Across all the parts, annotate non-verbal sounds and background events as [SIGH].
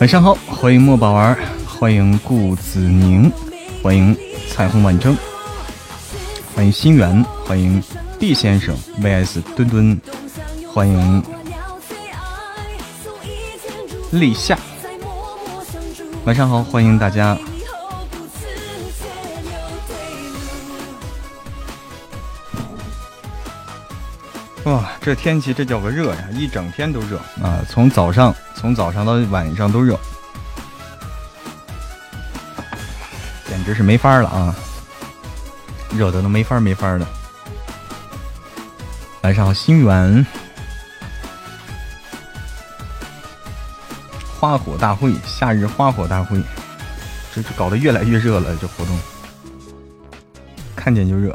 晚上好，欢迎莫宝儿，欢迎顾子宁，欢迎彩虹晚征，欢迎心源，欢迎 D 先生 VS 墩墩，欢迎立夏，晚上好，欢迎大家。这天气这叫个热呀，一整天都热啊，从早上。从早上到晚上都热，简直是没法了啊！热的都没法没法的。晚上好，心源花火大会，夏日花火大会，这这搞得越来越热了，这活动看见就热。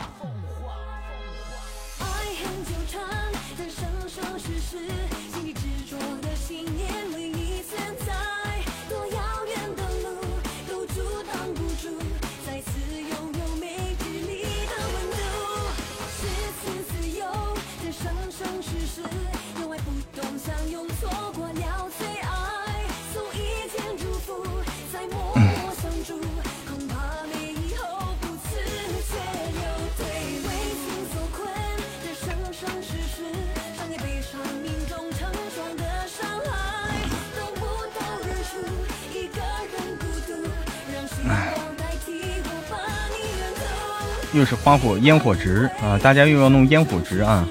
又是花火烟火值啊！大家又要弄烟火值啊！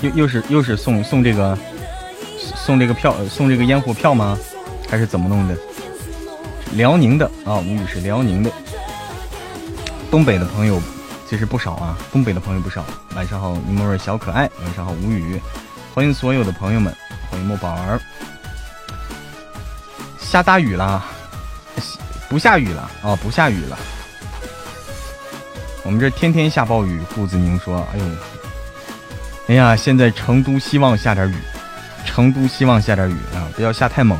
又又是又是送送这个送这个票送这个烟火票吗？还是怎么弄的？辽宁的啊，无语是辽宁的。东北的朋友其实不少啊，东北的朋友不少。晚上好，尼莫瑞小可爱。晚上好，无语。欢迎所有的朋友们，欢迎莫宝儿。下大雨了？不下雨了啊，不下雨了。我们这天天下暴雨，顾子宁说：“哎呦，哎呀，现在成都希望下点雨，成都希望下点雨啊，不要下太猛，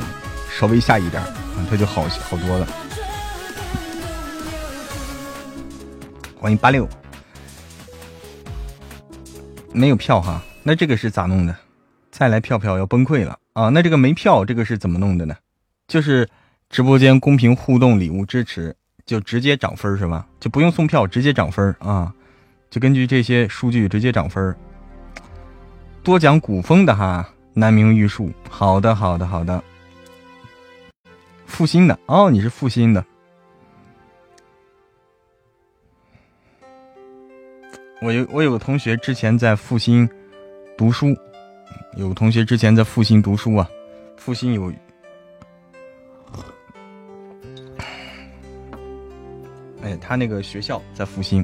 稍微下一点，它就好好多了。”欢迎八六，没有票哈，那这个是咋弄的？再来票票要崩溃了啊！那这个没票，这个是怎么弄的呢？就是直播间公屏互动礼物支持。就直接涨分是吧？就不用送票，直接涨分啊！就根据这些数据直接涨分多讲古风的哈，南明玉树。好的，好的，好的。复兴的哦，你是复兴的。我有我有个同学之前在复兴读书，有个同学之前在复兴读书啊，复兴有。哎，他那个学校在复兴。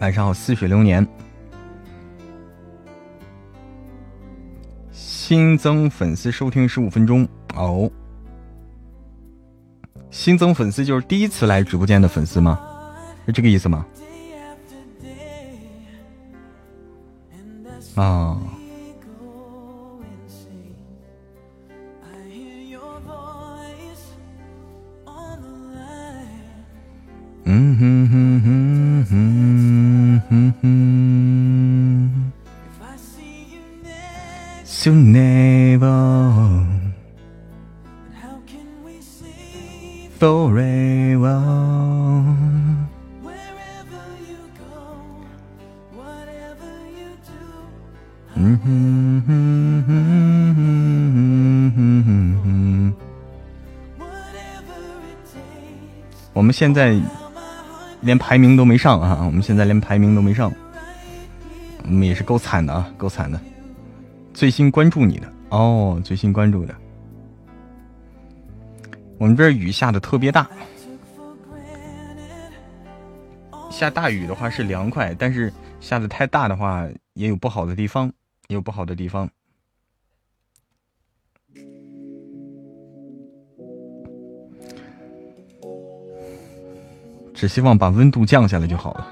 晚上好，似水流年。新增粉丝收听十五分钟哦。新增粉丝就是第一次来直播间的粉丝吗？是这个意思吗？啊。嗯哼哼哼哼哼哼，So never forever。嗯哼哼哼哼哼哼哼。我们现在连排名都没上啊！我们现在连排名都没上，我们也是够惨的啊，够惨的。最新关注你的哦，最新关注的。我们这儿雨下的特别大，下大雨的话是凉快，但是下的太大的话也有不好的地方，也有不好的地方。只希望把温度降下来就好了。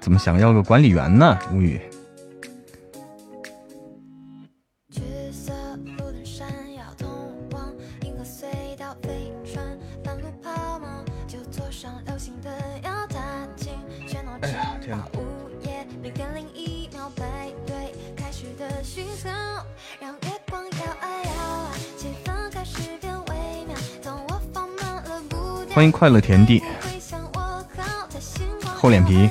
怎么想要个管理员呢？无语。欢迎快乐田地，厚脸皮。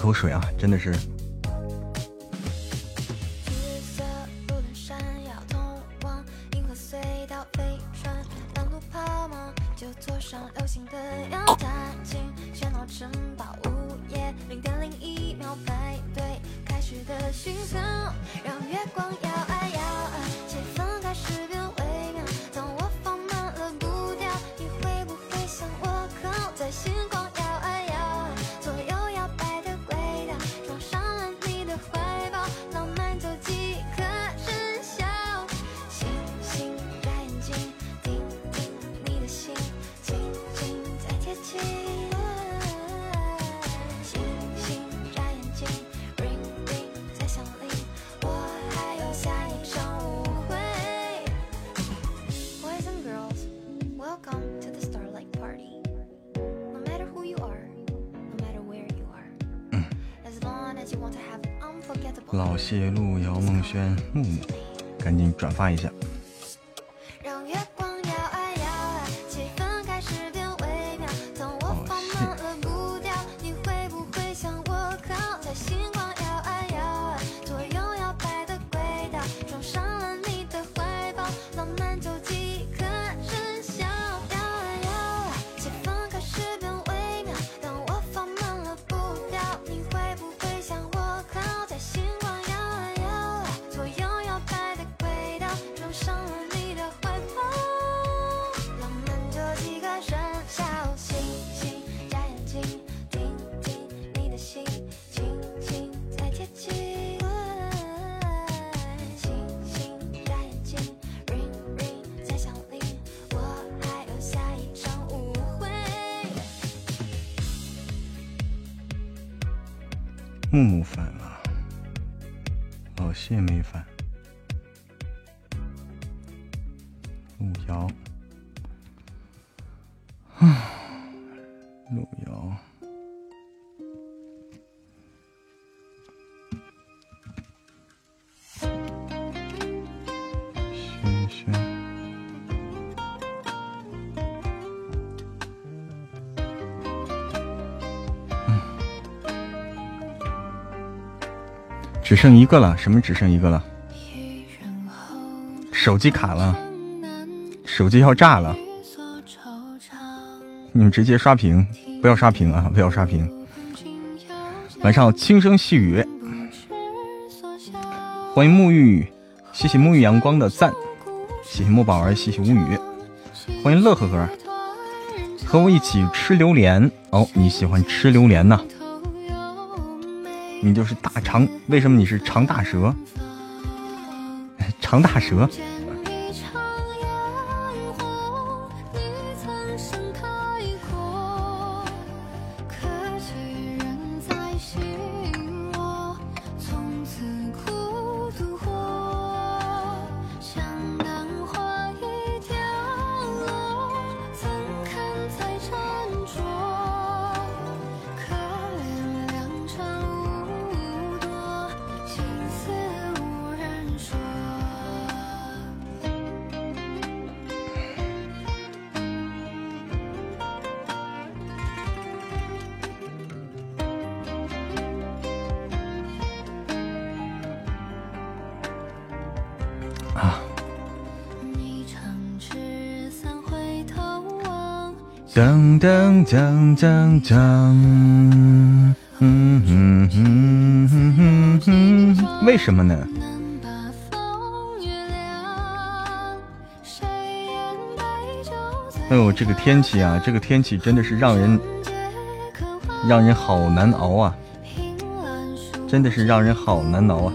口水啊真的是发一下。剩一个了，什么只剩一个了？手机卡了，手机要炸了！你们直接刷屏，不要刷屏啊！不要刷屏。晚上轻声细语，欢迎沐浴，谢谢沐浴阳光的赞，谢谢莫宝儿，谢谢无语，欢迎乐呵呵，和我一起吃榴莲哦，你喜欢吃榴莲呐？你就是大长。为什么你是长大蛇？[LAUGHS] 长大蛇。噔噔噔噔噔，嗯哼哼哼哼，为什么呢？哎呦，这个天气啊，这个天气真的是让人让人好难熬啊，真的是让人好难熬啊。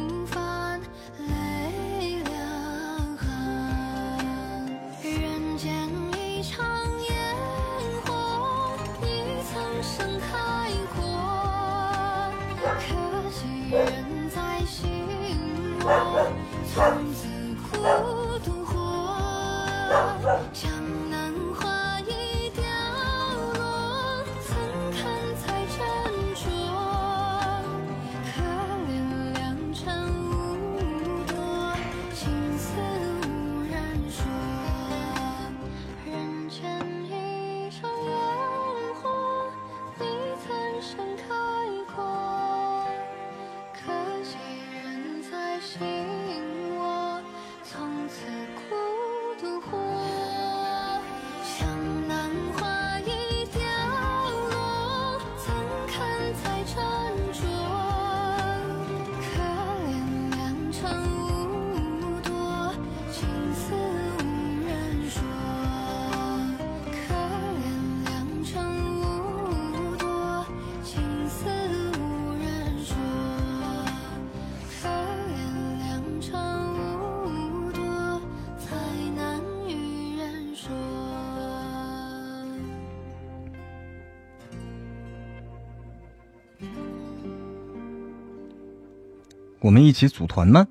我们一起组团吗？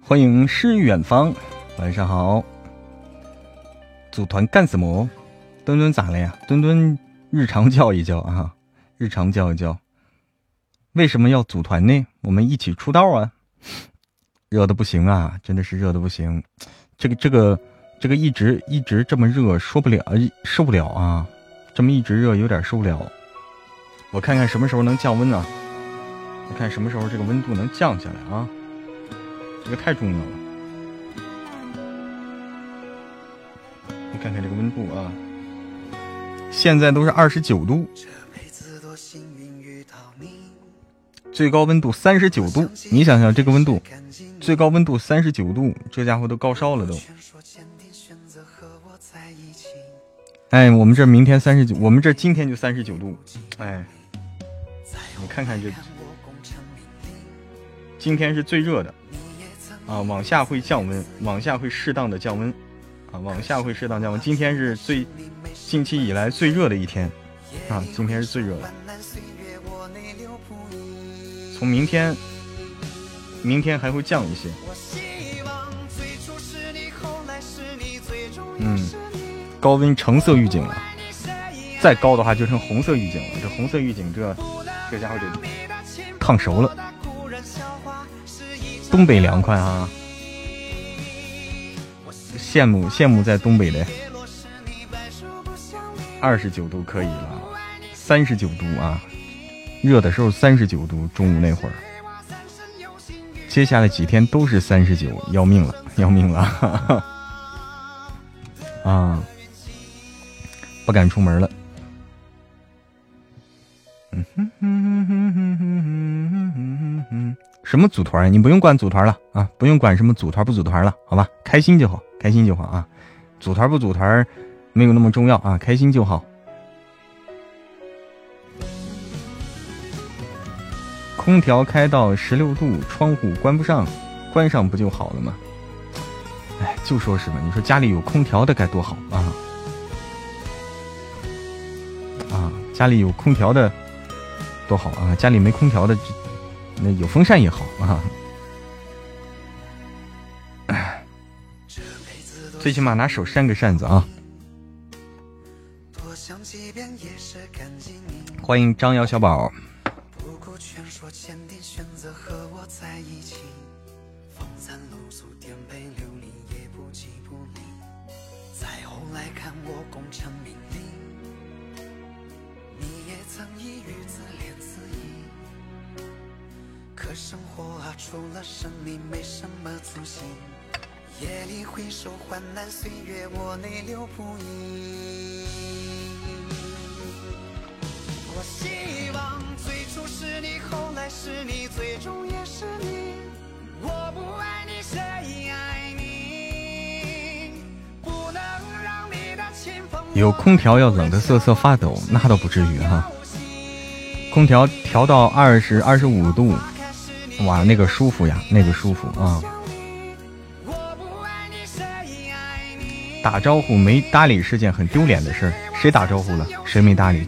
欢迎诗与远方，晚上好。组团干什么？墩墩咋了呀？墩墩日常叫一叫啊，日常叫一叫。为什么要组团呢？我们一起出道啊！热的不行啊，真的是热的不行。这个这个这个一直一直这么热，说不了，受不了啊！这么一直热，有点受不了。我看看什么时候能降温啊？你看什么时候这个温度能降下来啊？这个太重要了。你看看这个温度啊，现在都是二十九度，最高温度三十九度。你想想这个温度，最高温度三十九度，这家伙都高烧了都。哎，我们这明天三十九，我们这今天就三十九度。哎，你看看这。今天是最热的，啊，往下会降温，往下会适当的降温，啊，往下会适当降温。今天是最近期以来最热的一天，啊，今天是最热的。从明天，明天还会降一些。嗯，高温橙色预警了，再高的话就成红色预警了。这红色预警，这这家伙得烫熟了。东北凉快啊！羡慕羡慕在东北的，二十九度可以了，三十九度啊，热的时候三十九度，中午那会儿，接下来几天都是三十九，要命了，要命了，[LAUGHS] 啊，不敢出门了。嗯哼哼哼哼哼哼哼哼。什么组团？你不用管组团了啊，不用管什么组团不组团了，好吧？开心就好，开心就好啊！组团不组团没有那么重要啊，开心就好。空调开到十六度，窗户关不上，关上不就好了吗？哎，就说是吧，你说家里有空调的该多好啊！啊，家里有空调的多好啊！家里没空调的，那有风扇也好啊。最起码拿手扇个扇子啊！欢迎张瑶小宝。有空调要冷得瑟瑟发抖，那倒不至于哈。空调调到二十二十五度，哇，那个舒服呀，那个舒服啊。打招呼没搭理是件很丢脸的事儿，谁打招呼了？谁没搭理？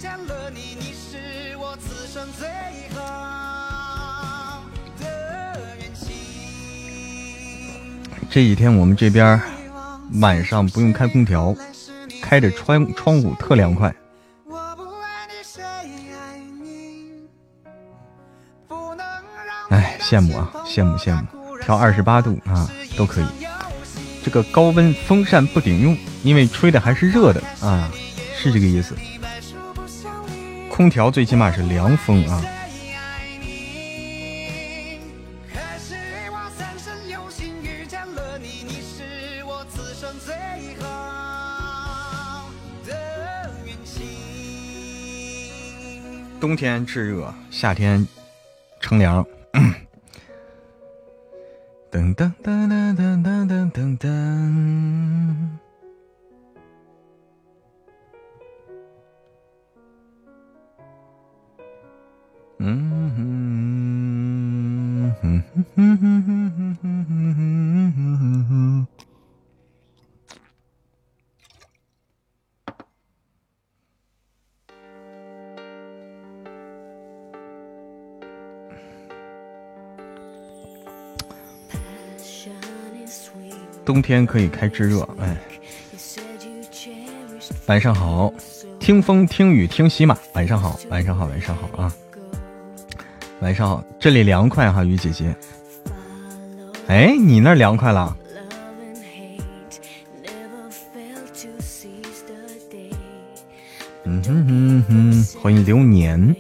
这几天我们这边晚上不用开空调。开着窗窗户特凉快，哎，羡慕啊，羡慕羡慕，调二十八度啊都可以。这个高温风扇不顶用，因为吹的还是热的啊，是这个意思。空调最起码是凉风啊。冬天炙热，夏天乘凉。噔 [COUGHS] 噔噔噔噔噔噔噔。嗯哼哼哼哼哼哼哼冬天可以开制热，哎，晚上好，听风听雨听喜马，晚上好，晚上好，晚上好啊，晚上好，这里凉快哈，雨姐姐，哎，你那凉快了？嗯哼哼哼，欢迎流年。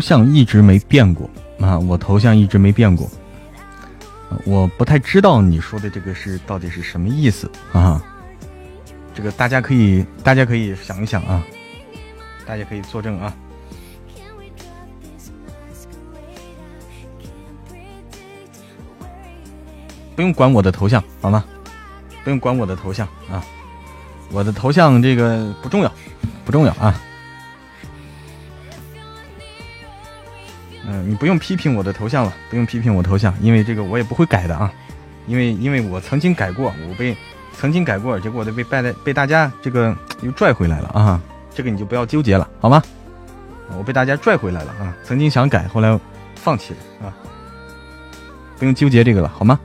头像一直没变过。啊我头像一直没变过。我不太知道你说的这个是到底是什么意思。啊这个大家可以大家可以想一想啊。大家可以作证啊。不用管我的头像好吗？不用管我的头像啊。我的头像这个不重要不重要啊。嗯，你不用批评我的头像了，不用批评我头像，因为这个我也不会改的啊。因为因为我曾经改过，我被曾经改过，结果都被被被大家这个又拽回来了啊。这个你就不要纠结了，好吗？我被大家拽回来了啊！曾经想改，后来放弃了啊！不用纠结这个了，好吗？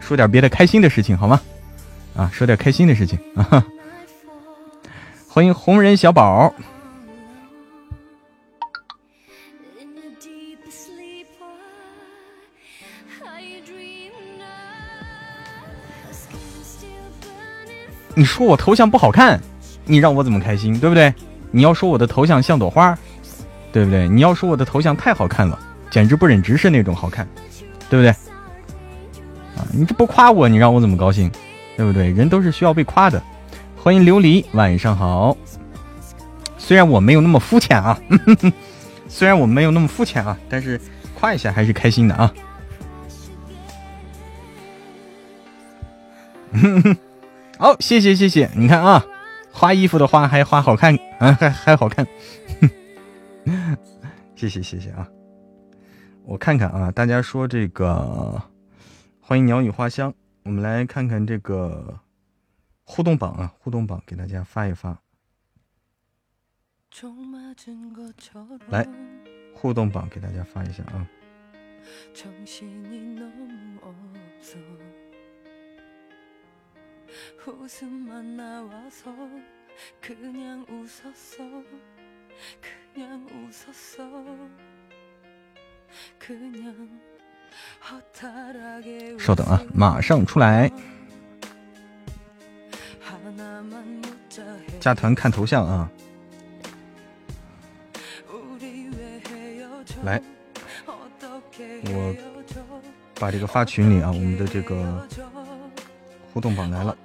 说点别的开心的事情，好吗？啊，说点开心的事情啊！欢迎红人小宝。你说我头像不好看，你让我怎么开心，对不对？你要说我的头像像朵花。对不对？你要说我的头像太好看了，简直不忍直视那种好看，对不对？啊，你这不夸我，你让我怎么高兴？对不对？人都是需要被夸的。欢迎琉璃，晚上好。虽然我没有那么肤浅啊，[LAUGHS] 虽然我没有那么肤浅啊，但是夸一下还是开心的啊。哼 [LAUGHS] 哼好，谢谢谢谢，你看啊，花衣服的花还花好看啊，还还好看。[LAUGHS] 谢谢谢谢啊！我看看啊，大家说这个欢迎鸟语花香，我们来看看这个互动榜啊，互动榜给大家发一发。来，互动榜给大家发一下啊。稍等啊，马上出来。加团看头像啊，来，我把这个发群里啊，我们的这个互动榜来了。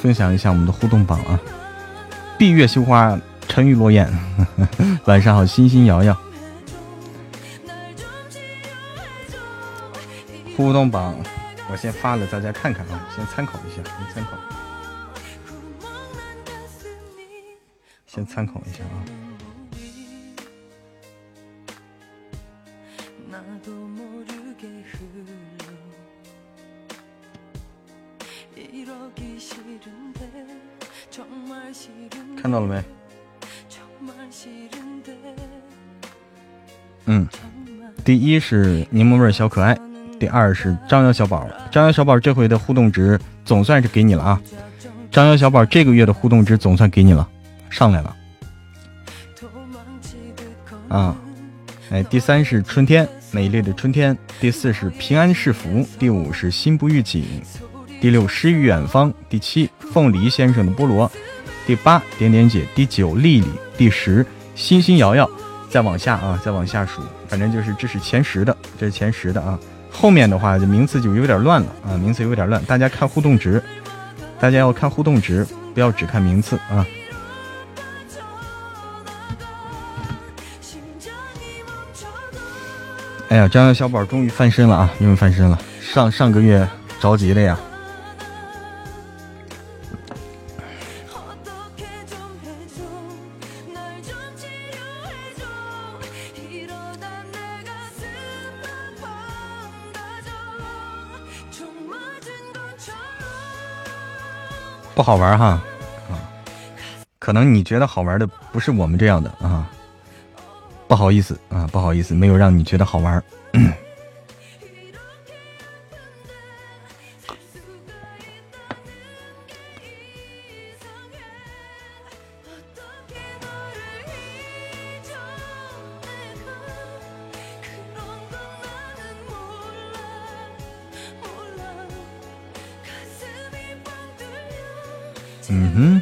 分享一下我们的互动榜啊！闭月羞花，沉鱼落雁。[LAUGHS] 晚上好，星星瑶瑶。互动榜我先发了，大家看看啊，先参考一下，先参考，先参考一下啊。到了没？嗯，第一是柠檬味小可爱，第二是张瑶小宝。张瑶小宝这回的互动值总算是给你了啊！张瑶小宝这个月的互动值总算给你了，上来了。啊，哎，第三是春天，美丽的春天。第四是平安是福。第五是心不预警。第六诗与远方。第七凤梨先生的菠萝。第八点点姐，第九丽丽，第十欣欣瑶瑶，再往下啊，再往下数，反正就是这是前十的，这是前十的啊。后面的话就名次就有点乱了啊，名次有点乱，大家看互动值，大家要看互动值，不要只看名次啊。哎呀，张小宝终于翻身了啊，终于翻身了，上上个月着急了呀。不好玩哈，啊，可能你觉得好玩的不是我们这样的啊，不好意思啊，不好意思，没有让你觉得好玩。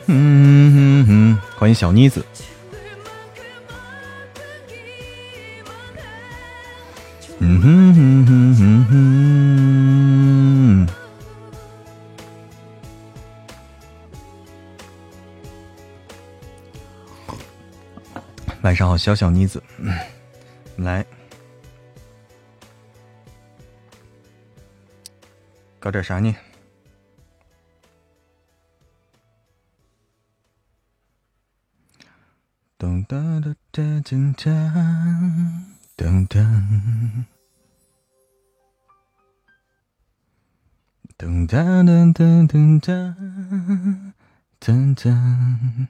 嗯哼哼，欢迎小妮子。嗯哼哼哼哼哼。晚上好，小小妮子，来，搞点啥呢？噔噔噔噔噔噔噔噔噔噔噔噔噔噔。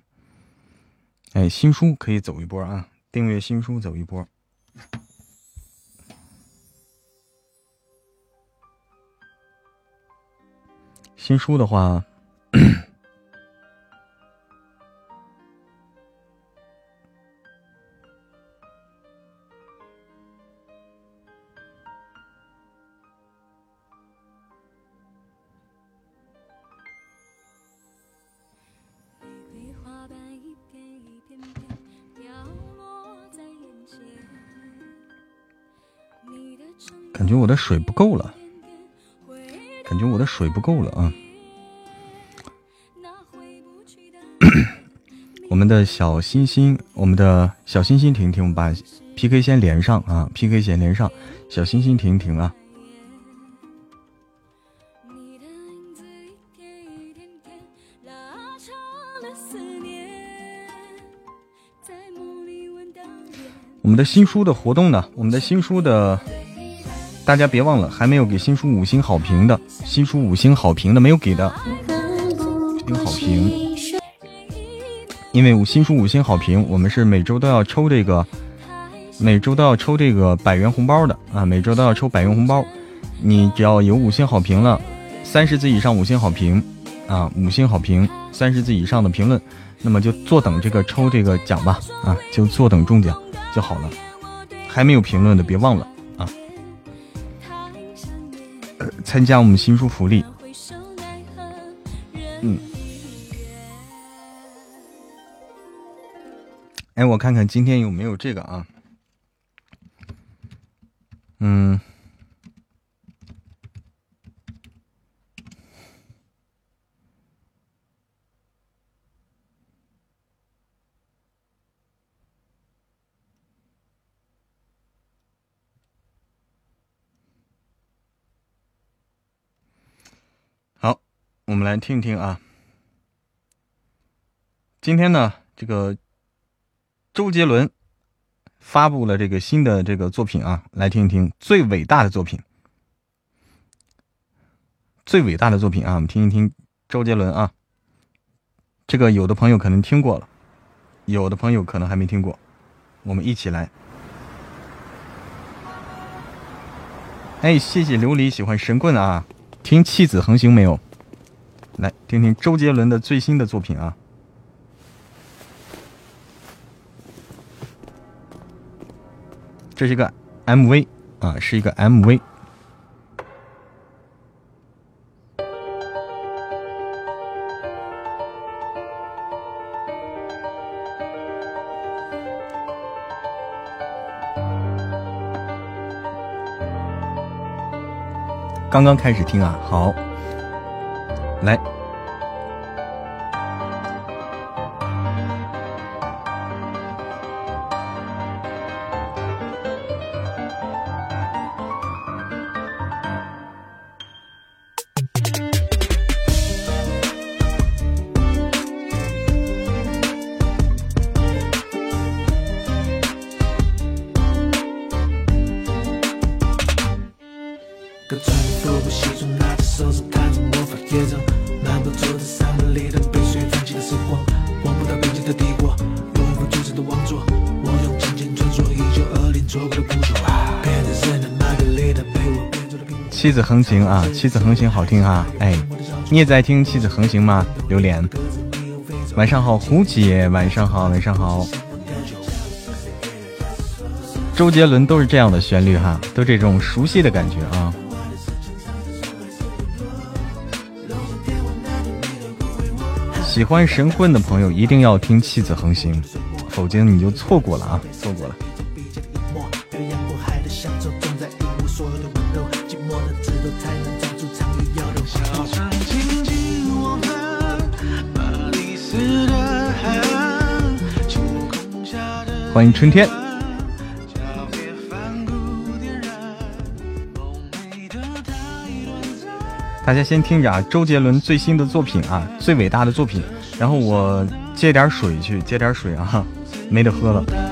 哎，新书可以走一波啊！订阅新书走一波。新书的话。觉我的水不够了，感觉我的水不够了啊！[COUGHS] 我们的小星星，我们的小星星停停，我们把 PK 先连上啊！PK 先连上，小星星停停啊！我们的新书的活动呢？我们的新书的。大家别忘了，还没有给新书五星好评的，新书五星好评的没有给的，五星好评。因为五新书五星好评，我们是每周都要抽这个，每周都要抽这个百元红包的啊，每周都要抽百元红包。你只要有五星好评了，三十字以上五星好评啊，五星好评，三十字以上的评论，那么就坐等这个抽这个奖吧啊，就坐等中奖就好了。还没有评论的别忘了。参加我们新书福利，嗯，哎，我看看今天有没有这个啊，嗯，我们来听一听啊，今天呢，这个周杰伦发布了这个新的这个作品啊，来听一听最伟大的作品，最伟大的作品啊，我们听一听周杰伦啊，这个有的朋友可能听过了，有的朋友可能还没听过，我们一起来。哎，谢谢琉璃喜欢神棍啊，听弃子横行没有？来听听周杰伦的最新的作品啊！这是一个 MV 啊，是一个 MV。刚刚开始听啊，好。来，横行啊，妻子横行好听啊，哎，你也在听妻子横行吗？榴莲，晚上好，胡姐，晚上好，晚上好。周杰伦都是这样的旋律哈，都这种熟悉的感觉啊。喜欢神棍的朋友一定要听《妻子横行》，否则你就错过了啊，错过了。欢迎春天。大家先听着啊，周杰伦最新的作品啊，最伟大的作品。然后我接点水去，接点水啊，没得喝了。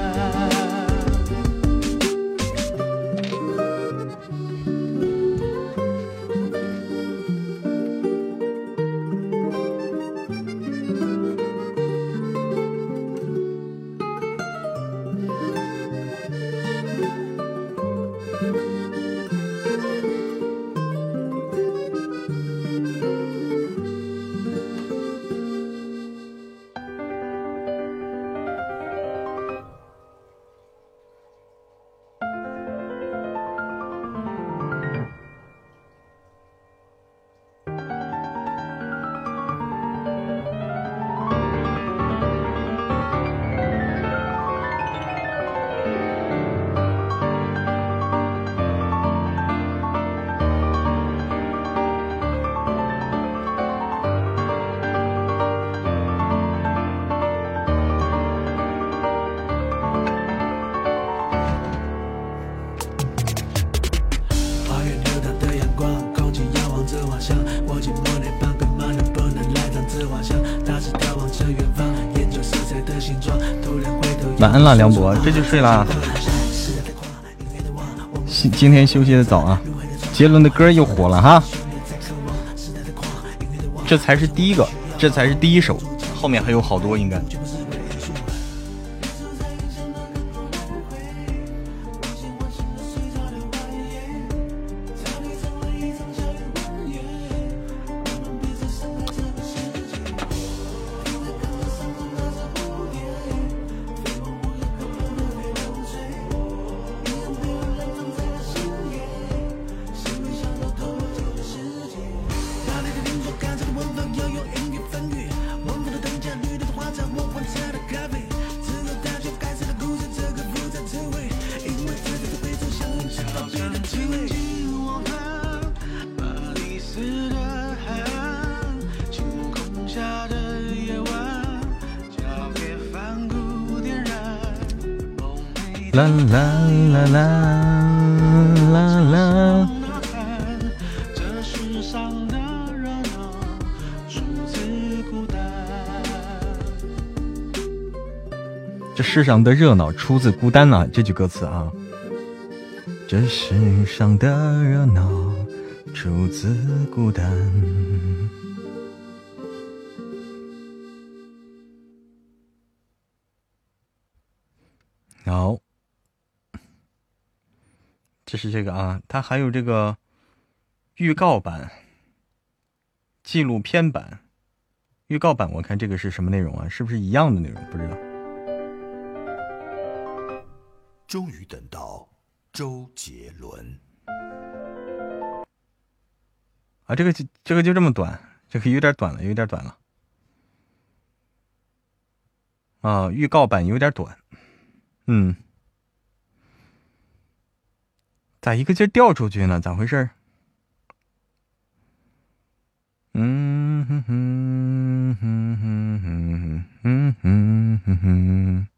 晚安了，梁博，这就睡啦。今今天休息的早啊。杰伦的歌又火了哈，这才是第一个，这才是第一首，后面还有好多应该。世上的热闹出自孤单啊！这句歌词啊，这世上的热闹出自孤单。好，这是这个啊，它还有这个预告版、纪录片版、预告版。我看这个是什么内容啊？是不是一样的内容？不知道。终于等到周杰伦啊！这个就这个就这么短，这个有点短了，有点短了啊！预告版有点短，嗯，咋一个劲掉出去呢？咋回事？嗯哼哼哼哼哼哼哼哼哼。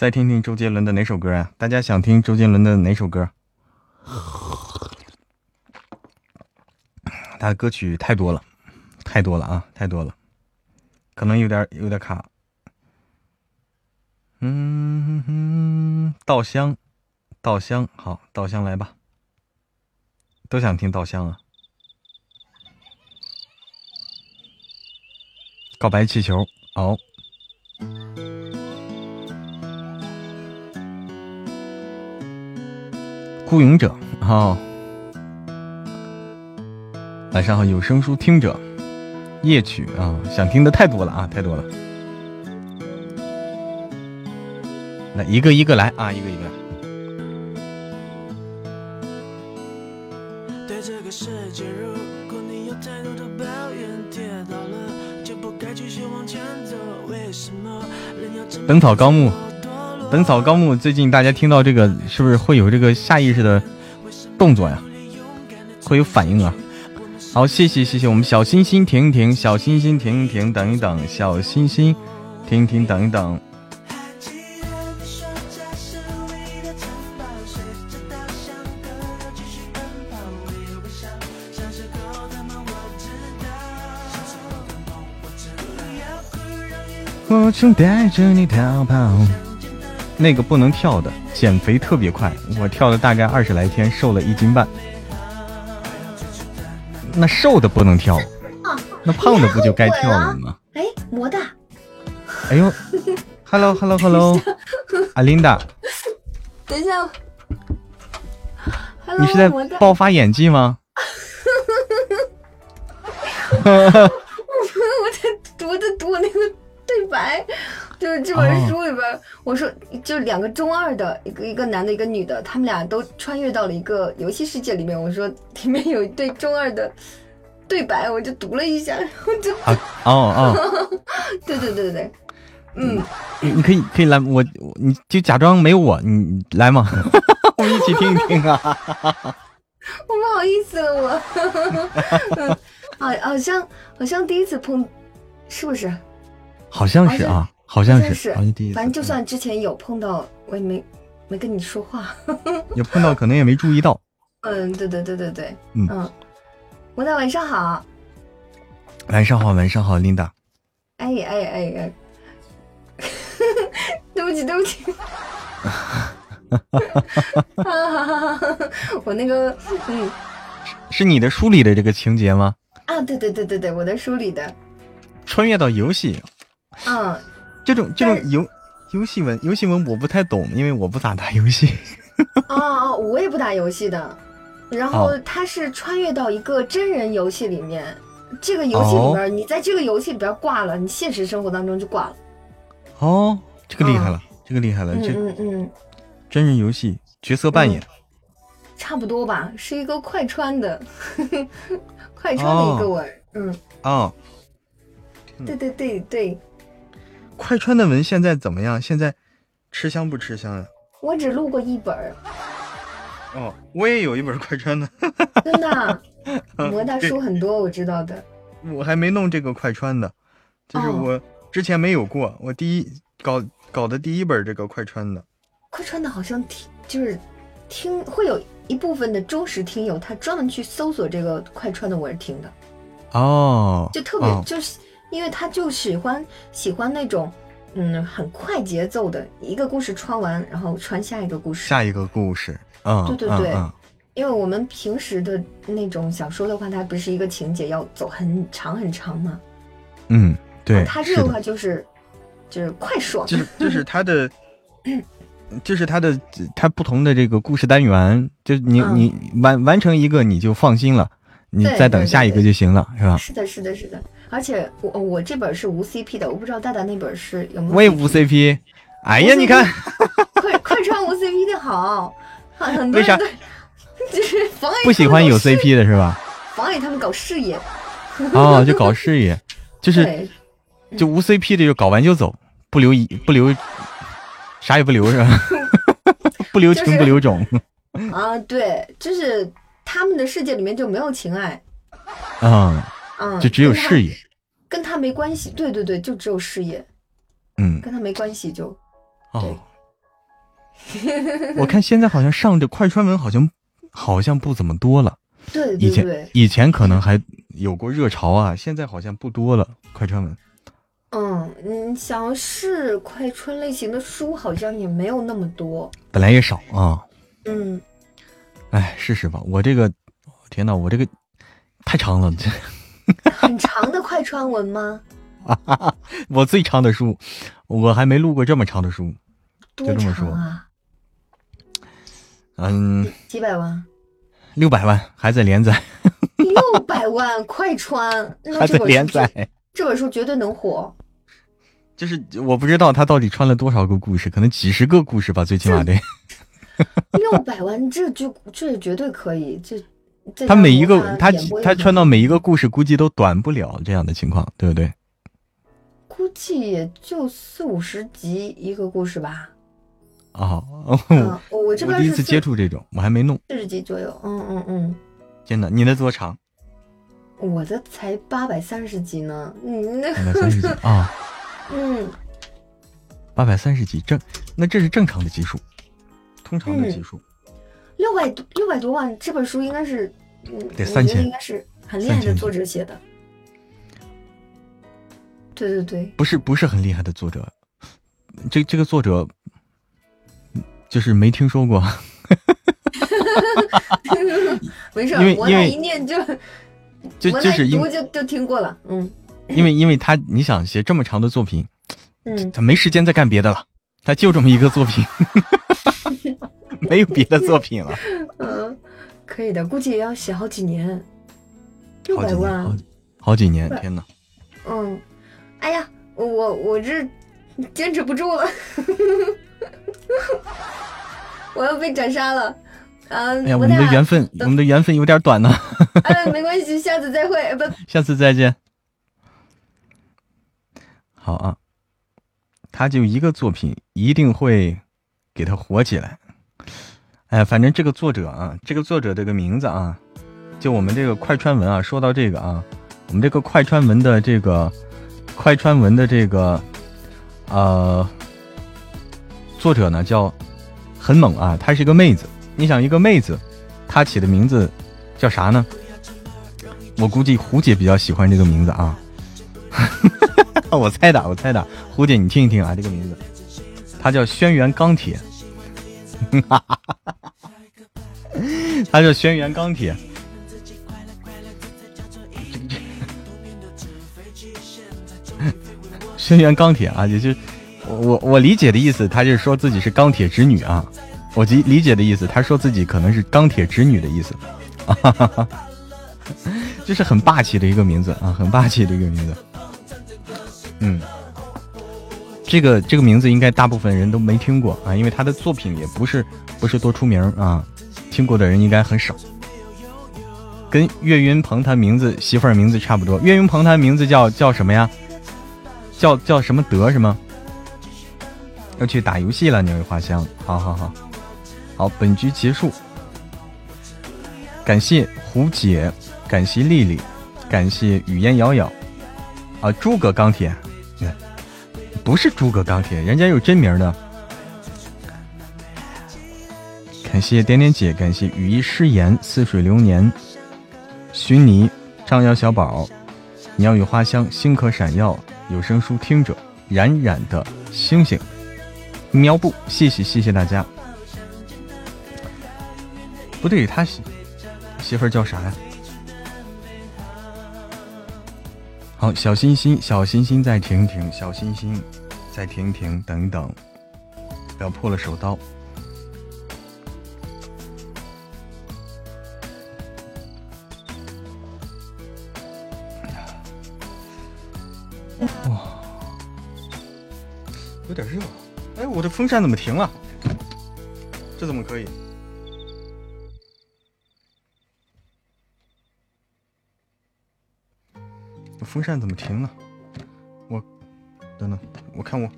再听听周杰伦的哪首歌啊？大家想听周杰伦的哪首歌？他的歌曲太多了，太多了啊，太多了，可能有点有点卡。嗯哼，稻香，稻香，好，稻香来吧。都想听稻香啊。告白气球，好。孤勇者，好，晚上好，有声书听者，夜曲啊，想听的太多了啊，太多了，那一个一个来啊，一个一个。本草纲目，本草纲目，最近大家听到这个是不是会有这个下意识的动作呀？会有反应啊？好，谢谢谢谢我们小星星停一停，小星星停一停，等一等，小星星停一停，等一等。我正带着你逃跑，那个不能跳的，减肥特别快。我跳了大概二十来天，瘦了一斤半。那瘦的不能跳，那胖的不就该跳了吗？哎，魔大，哎呦，Hello Hello Hello，阿琳达，等一下，你是在爆发演技吗？[LAUGHS] 我在读的读那个。对 [LAUGHS] 白，就是这本书里边，我说就两个中二的，一个一个男的，一个女的，他们俩都穿越到了一个游戏世界里面。我说里面有一对中二的对白，我就读了一下，然后就啊哦哦，[LAUGHS] 对对对对对，嗯，你你可以可以来，我你就假装没有我，你来嘛，[LAUGHS] 我们一起听一听啊，我不好意思了，我，好好像好像第一次碰，是不是？好像是啊，好像是，好像第一次。反正就算之前有碰到，我也没没跟你说话。[LAUGHS] 有碰到可能也没注意到。嗯，对对对对对，嗯嗯。吴大晚上好。晚上好，晚上好，Linda。哎哎哎哎，[LAUGHS] 对不起对不起。[LAUGHS] 我那个嗯，是你的书里的这个情节吗？啊，对对对对对，我的书里的。穿越到游戏。嗯，这种这种游游戏文游戏文我不太懂，因为我不咋打游戏。[LAUGHS] 哦哦，我也不打游戏的。然后他是穿越到一个真人游戏里面，这个游戏里边，你在这个游戏里边挂了，你现实生活当中就挂了。哦，这个厉害了，这个厉害了，这嗯嗯，真人游戏角色扮演，差不多吧，是一个快穿的，[LAUGHS] 快穿的一个文，嗯啊，对对对对。快穿的文现在怎么样？现在吃香不吃香呀？我只录过一本儿。哦，我也有一本快穿的。[LAUGHS] 真的？魔大叔很多，我知道的。我还没弄这个快穿的，就是我之前没有过，我第一搞搞的第一本这个快穿的。快穿的好像听就是听会有一部分的忠实听友，他专门去搜索这个快穿的文听的。哦。就特别就是。因为他就喜欢喜欢那种，嗯，很快节奏的一个故事穿完，然后穿下一个故事。下一个故事，嗯，对对对，因为我们平时的那种小说的话，它不是一个情节要走很长很长嘛？嗯，对。他这个话就是就是快爽，就是 [LAUGHS] 就是他的，就是他的他不同的这个故事单元，就你你完完成一个你就放心了，你再等下一个就行了，是吧？是的，是的，是的。而且我我这本是无 CP 的，我不知道大大那本是有没有。我也无 CP，哎呀，你看，[LAUGHS] 快快穿无 CP 的好，很多人 [LAUGHS] 就是不喜欢有 CP 的是吧？[LAUGHS] 妨碍他们搞事业。哦，就搞事业，就是就无 CP 的就搞完就走，不留一不留，啥也不留是吧？不留情不留种。啊，对，就是他们的世界里面就没有情爱。嗯。就只有事业，跟他没关系。对对对，就只有事业。嗯，跟他没关系就。哦。我看现在好像上这快穿文好像好像不怎么多了。对对对。以前以前可能还有过热潮啊，现在好像不多了。快穿文。嗯嗯，想试快穿类型的书好像也没有那么多。本来也少啊。嗯。哎，试试吧。我这个，天呐，我这个太长了。这。很长的快穿文吗？[LAUGHS] 我最长的书，我还没录过这么长的书。就这么说啊？嗯，几百万？六百万还在连载。六百万快穿 [LAUGHS] 还在连载，这本书绝对能火。就是我不知道他到底穿了多少个故事，可能几十个故事吧，最起码得。六百万，这就这绝对可以，这他每一个他他穿到每一个故事，估计都短不了这样的情况，对不对？估计也就四五十集一个故事吧。哦，我这边第一次接触这种，我还没弄。四十集左右，嗯嗯嗯。真的，你的多长？我的才八百三十集呢。嗯，八百三十集啊。[LAUGHS] 嗯。八百三十集正，那这是正常的集数，通常的集数。六百多六百多万，这本书应该是，嗯，得三千，应该是很厉害的作者写的。对对对，不是不是很厉害的作者，这这个作者就是没听说过。[LAUGHS] 没事，因为一念就就就是读就就听过了，嗯。因为因为他你想写这么长的作品，[LAUGHS] 嗯，他没时间再干别的了，他就这么一个作品，[LAUGHS] 没有别的作品了。嗯，可以的，估计也要写好几年，六百万，好几年，天哪。嗯。哎呀，我我这坚持不住了，[LAUGHS] 我要被斩杀了啊！哎呀，我们的缘分，我们的缘分有点短呢。[LAUGHS] 哎，没关系，下次再会，不，[LAUGHS] 下次再见。好啊，他就一个作品，一定会给他火起来。哎，反正这个作者啊，这个作者这个名字啊，就我们这个快穿文啊，说到这个啊，我们这个快穿文的这个。快穿文的这个，呃，作者呢叫很猛啊，她是一个妹子。你想一个妹子，她起的名字叫啥呢？我估计胡姐比较喜欢这个名字啊。[LAUGHS] 我猜的，我猜的。胡姐，你听一听啊，这个名字，她叫轩辕钢铁。哈哈哈他叫轩辕钢铁。[LAUGHS] 轩辕钢铁啊，也就我我理解的意思，他就是说自己是钢铁直女啊。我理理解的意思，他说自己可能是钢铁直女的意思，啊，[LAUGHS] 就是很霸气的一个名字啊，很霸气的一个名字。嗯，这个这个名字应该大部分人都没听过啊，因为他的作品也不是不是多出名啊，听过的人应该很少。跟岳云鹏他名字媳妇儿名字差不多，岳云鹏他名字叫叫什么呀？叫叫什么德是吗？要去打游戏了，鸟语花香。好好好，好，本局结束。感谢胡姐，感谢丽丽，感谢语言瑶瑶。啊，诸葛钢铁，不是诸葛钢铁，人家有真名的。感谢点点姐，感谢雨衣诗言，似水流年，徐泥，张瑶小宝，鸟语花香，星可闪耀。有声书听者，冉冉的星星，喵布，谢谢谢谢大家。不对，他媳媳妇叫啥呀？好，小心心，小心心，再停停，小心心，再停停，等等，不要破了手刀。哇，有点热。哎，我的风扇怎么停了？这怎么可以？风扇怎么停了？我等等，我看我，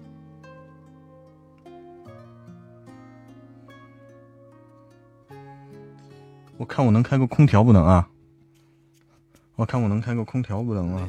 我看我能开个空调不能啊？我看我能开个空调不能啊？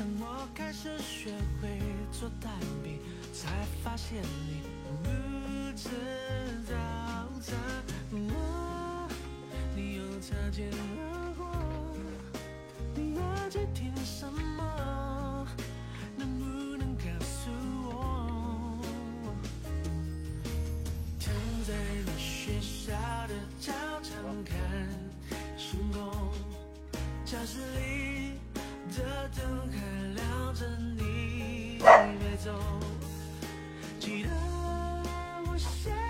当我开始学会做蛋饼才发现你不知道餐喔你又擦肩而过你耳机听什么能不能告诉我躺在你学校的操场看星空教室里的灯还亮着，你别走，记得我。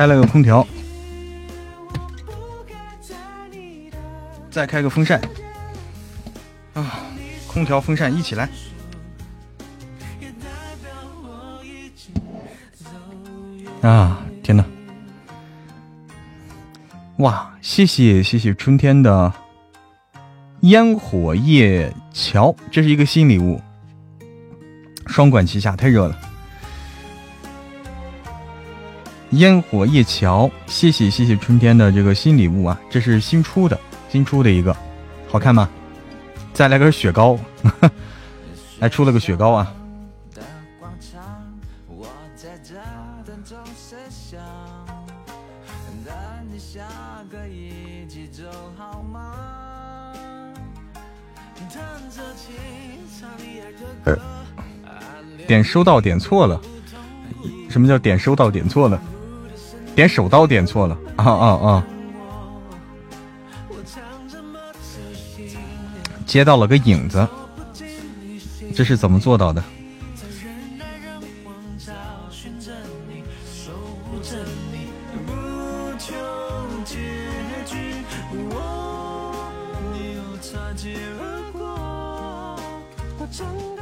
开了个空调，再开个风扇啊！空调、风扇一起来啊！天哪！哇，谢谢谢谢春天的烟火夜桥，这是一个新礼物，双管齐下，太热了。烟火夜桥，谢谢谢谢春天的这个新礼物啊，这是新出的，新出的一个，好看吗？再来根雪糕，[LAUGHS] 还出了个雪糕啊！点收到点错了，什么叫点收到点错了？点手刀点错了啊啊啊！接到了个影子，这是怎么做到的？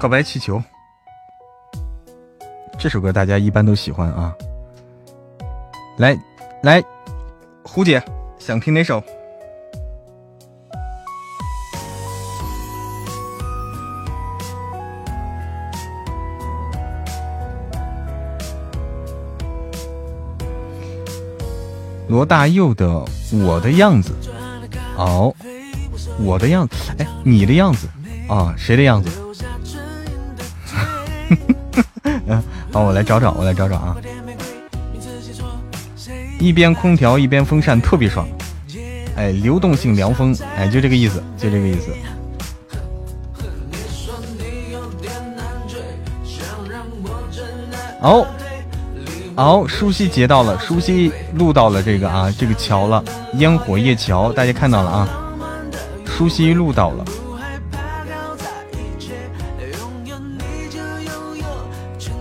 告白气球，这首歌大家一般都喜欢啊。来，来，胡姐想听哪首？罗大佑的《我的样子》哦，我的样子，哎，你的样子啊，谁的样子？嗯，[LAUGHS] 好，我来找找，我来找找啊。一边空调一边风扇特别爽，哎，流动性凉风，哎，就这个意思，就这个意思。哦，哦，舒西截到了，舒西录到了这个啊，这个桥了，烟火夜桥，大家看到了啊，舒西录到了，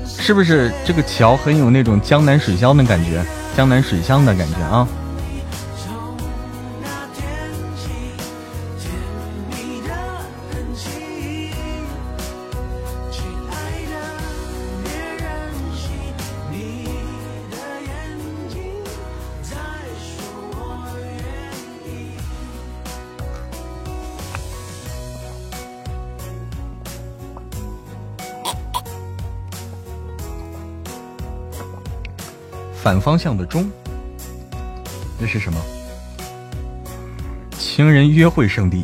是不是这个桥很有那种江南水乡的感觉？江南水乡的感觉啊！方向的钟，那是什么？情人约会圣地。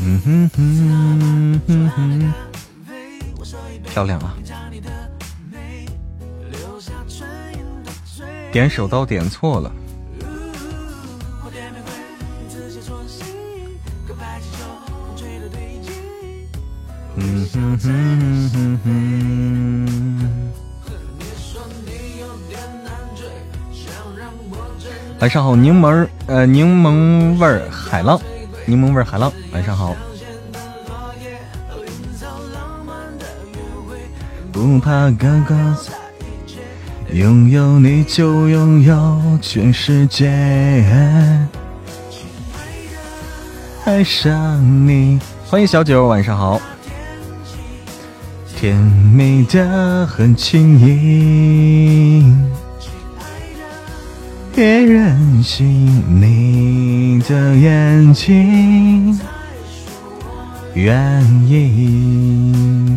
嗯哼哼哼哼，漂亮啊！点手刀点错了。嗯哼哼。晚上好，柠檬呃，柠檬味儿海浪，柠檬味儿海浪，晚上好。不怕高高在，拥有你就拥有全世界。爱上你，欢迎小九，晚上好。甜蜜的很轻易，别任性，你的眼睛愿意。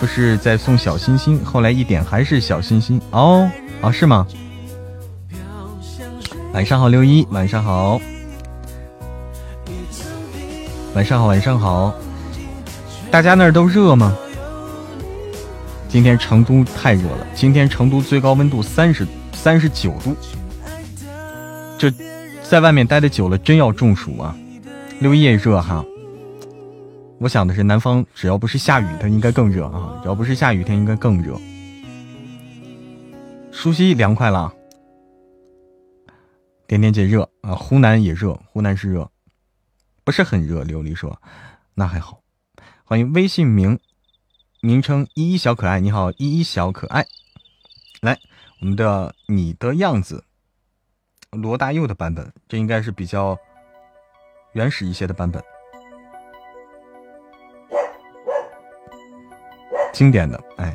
不是在送小心心，后来一点还是小心心哦哦是吗？晚上好，六一，晚上好。晚上好，晚上好。大家那儿都热吗？今天成都太热了，今天成都最高温度三十三十九度，这在外面待的久了真要中暑啊！六一也热哈。我想的是，南方只要不是下雨，它应该更热啊！只要不是下雨天，应该更热。舒西凉快了，点点姐热啊，湖南也热，湖南是热，不是很热。琉璃说，那还好。欢迎微信名名称依依小可爱，你好，依依小可爱。来，我们的你的样子，罗大佑的版本，这应该是比较原始一些的版本。经典的，哎，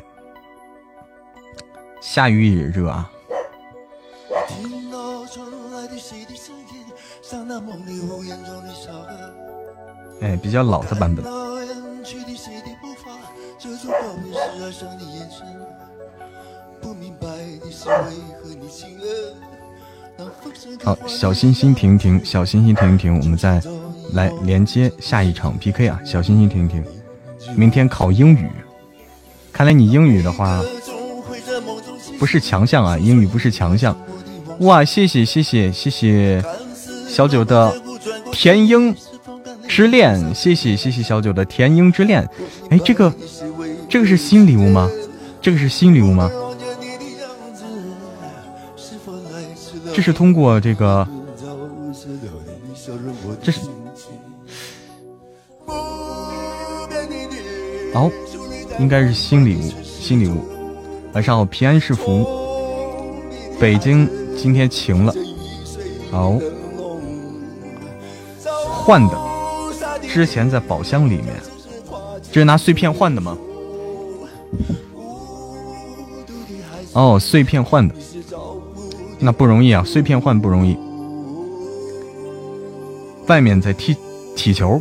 下雨也热啊。哎，比较老的版本。好，小心心停停，小心心停停，我们再来连接下一场 PK 啊！小心心停停，明天考英语。看来你英语的话不是强项啊，英语不是强项。哇，谢谢谢谢谢谢小九的甜鹰之恋，谢谢谢谢小九的甜樱之恋。哎，这个这个是新礼物吗？这个是新礼物吗？这是通过这个，这是哦。应该是新礼物，新礼物。晚上好，平安是福。北京今天晴了。好，换的，之前在宝箱里面，这是拿碎片换的吗？哦，碎片换的，那不容易啊，碎片换不容易。外面在踢踢球。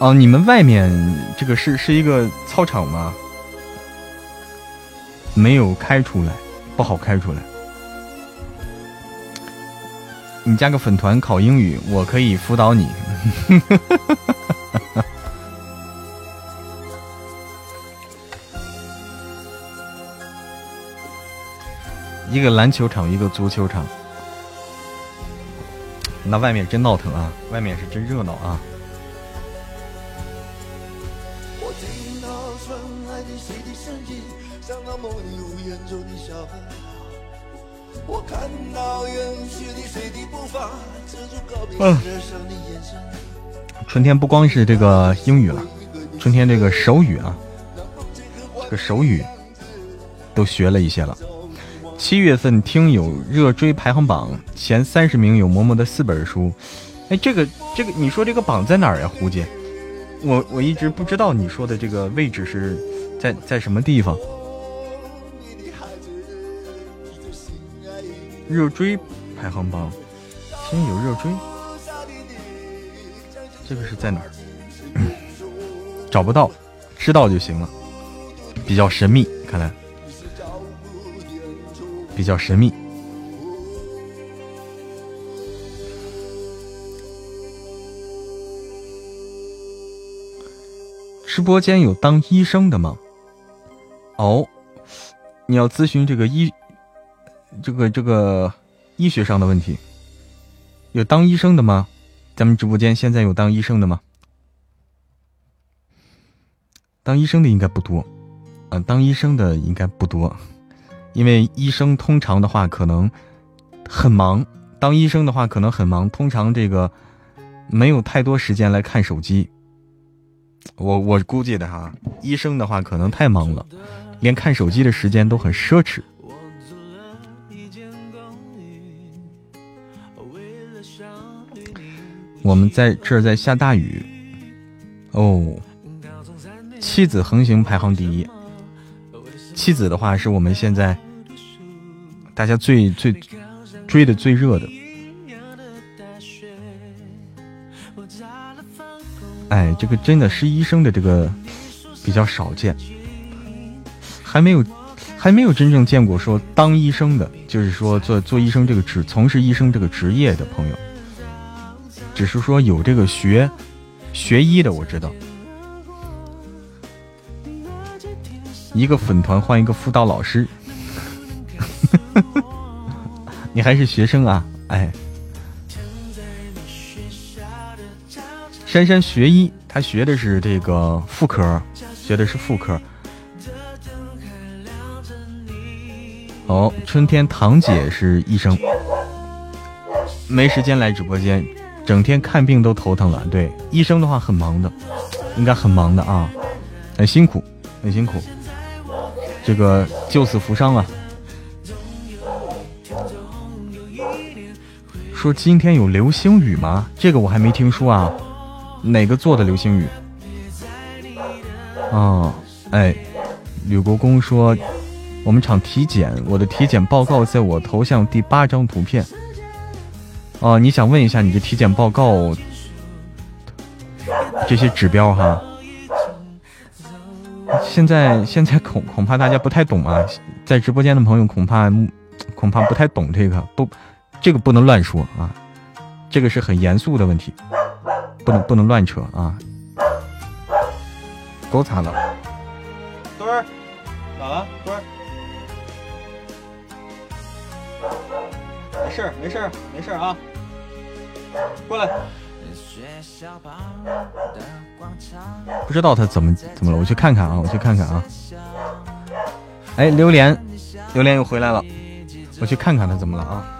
哦，你们外面这个是是一个操场吗？没有开出来，不好开出来。你加个粉团考英语，我可以辅导你。[LAUGHS] 一个篮球场，一个足球场，那外面真闹腾啊！外面是真热闹啊！嗯，春天不光是这个英语了，春天这个手语啊，这个手语都学了一些了。七月份听友热追排行榜前三十名有嬷嬷的四本书。哎，这个这个，你说这个榜在哪儿呀，胡姐？我我一直不知道你说的这个位置是在在什么地方。热追排行榜，先有热追，这个是在哪儿？找不到，知道就行了。比较神秘，看来比较神秘。直播间有当医生的吗？哦，你要咨询这个医。这个这个医学上的问题，有当医生的吗？咱们直播间现在有当医生的吗？当医生的应该不多，嗯，当医生的应该不多，因为医生通常的话可能很忙，当医生的话可能很忙，通常这个没有太多时间来看手机。我我估计的哈，医生的话可能太忙了，连看手机的时间都很奢侈。我们在这儿在下大雨，哦。妻子横行排行第一，妻子的话是我们现在大家最最追的最热的。哎，这个真的是医生的这个比较少见，还没有还没有真正见过说当医生的，就是说做做医生这个职，从事医生这个职业的朋友，只是说有这个学学医的，我知道。一个粉团换一个辅导老师，[LAUGHS] 你还是学生啊？哎，珊珊学医，她学的是这个妇科，学的是妇科。哦，春天堂姐是医生，没时间来直播间，整天看病都头疼了。对，医生的话很忙的，应该很忙的啊，很辛苦，很辛苦。这个救死扶伤啊！说今天有流星雨吗？这个我还没听说啊。哪个做的流星雨？哦，哎，吕国公说我们厂体检，我的体检报告在我头像第八张图片。哦，你想问一下你的体检报告这些指标哈？现在现在恐恐怕大家不太懂啊，在直播间的朋友恐怕恐怕不太懂这个，不，这个不能乱说啊，这个是很严肃的问题，不能不能乱扯啊。狗擦了，墩儿，咋了？墩儿，没事没事没事啊，过来。不知道他怎么怎么了，我去看看啊，我去看看啊。哎，榴莲，榴莲又回来了，我去看看他怎么了啊。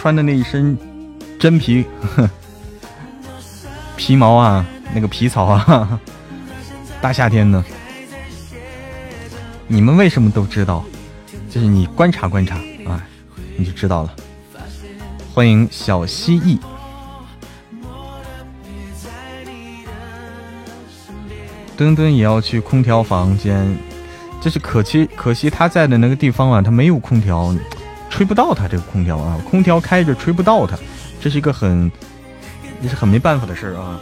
穿的那一身真皮 [LAUGHS] 皮毛啊，那个皮草啊，[LAUGHS] 大夏天的，你们为什么都知道？就是你观察观察啊，你就知道了。欢迎小蜥蜴。墩墩也要去空调房间，就是可惜可惜他在的那个地方啊，他没有空调，吹不到他这个空调啊，空调开着吹不到他，这是一个很也是很没办法的事儿啊。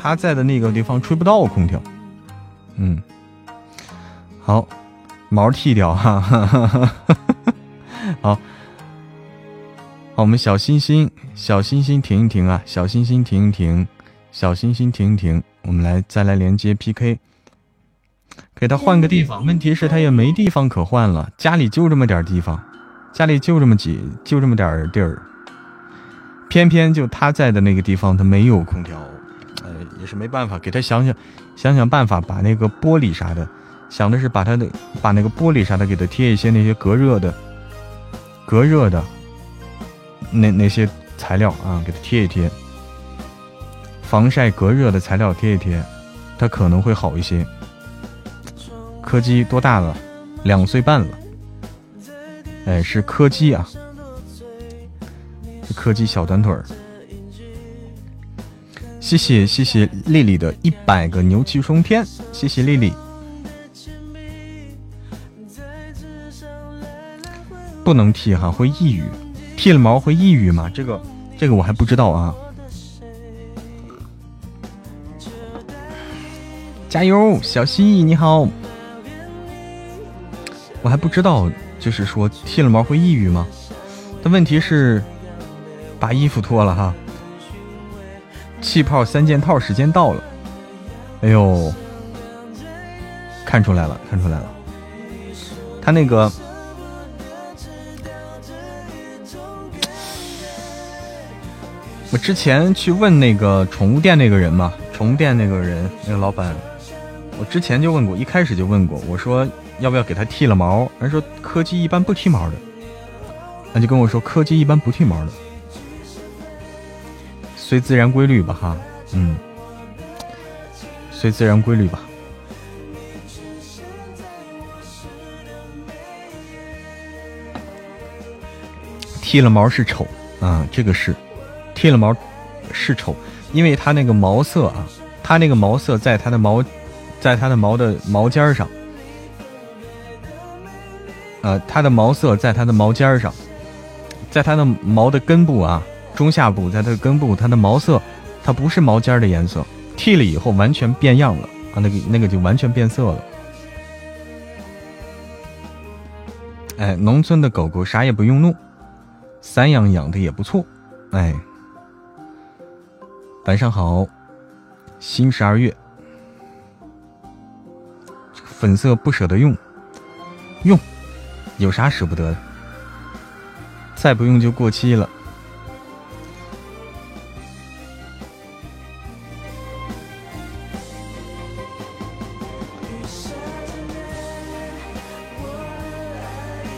他在的那个地方吹不到空调，嗯，好，毛剃掉哈，[LAUGHS] 好，好，我们小心心小心心停一停啊，小心心停一停，小心心停一停。我们来再来连接 PK，给他换个地方。问题是，他也没地方可换了，家里就这么点地方，家里就这么几，就这么点地儿。偏偏就他在的那个地方，他没有空调，呃，也是没办法。给他想想，想想办法，把那个玻璃啥的，想的是把他的把那个玻璃啥的给他贴一些那些隔热的、隔热的那那些材料啊，给他贴一贴。防晒隔热的材料贴一贴，它可能会好一些。柯基多大了？两岁半了。哎，是柯基啊，是柯基小短腿儿。谢谢谢谢丽丽的一百个牛气冲天，谢谢丽丽。不能剃哈，会抑郁。剃了毛会抑郁吗？这个这个我还不知道啊。加油，小蜥蜴你好！我还不知道，就是说剃了毛会抑郁吗？但问题是把衣服脱了哈，气泡三件套时间到了，哎呦。看出来了，看出来了。他那个。我之前去问那个宠物店那个人嘛，宠物店那个人，那个老板，我之前就问过，一开始就问过，我说。要不要给它剃了毛？人说柯基一般不剃毛的，那就跟我说柯基一般不剃毛的，随自然规律吧哈，嗯，随自然规律吧。剃了毛是丑啊，这个是，剃了毛是丑，因为它那个毛色啊，它那个毛色在它的毛，在它的毛的毛尖上，呃，它的毛色在它的毛尖上，在它的毛的根部啊，中下部，在它的根部，它的毛色它不是毛尖的颜色，剃了以后完全变样了啊，那个那个就完全变色了。哎，农村的狗狗啥也不用弄。散养养的也不错，哎，晚上好，新十二月，粉色不舍得用，用，有啥舍不得的？再不用就过期了。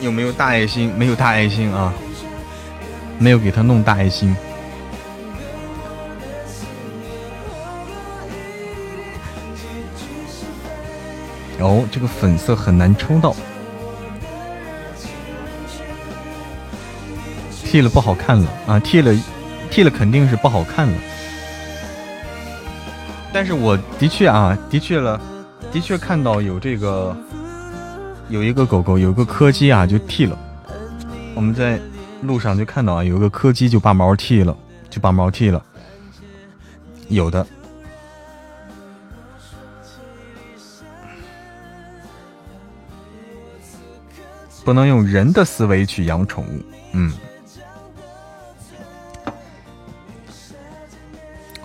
有没有大爱心？没有大爱心啊。没有给他弄大爱心。哦，这个粉色很难抽到，剃了不好看了啊！剃了，剃了肯定是不好看了。但是我的确啊，的确了，的确看到有这个，有一个狗狗，有个柯基啊，就剃了。我们在。路上就看到啊，有一个柯基就把毛剃了，就把毛剃了。有的不能用人的思维去养宠物，嗯。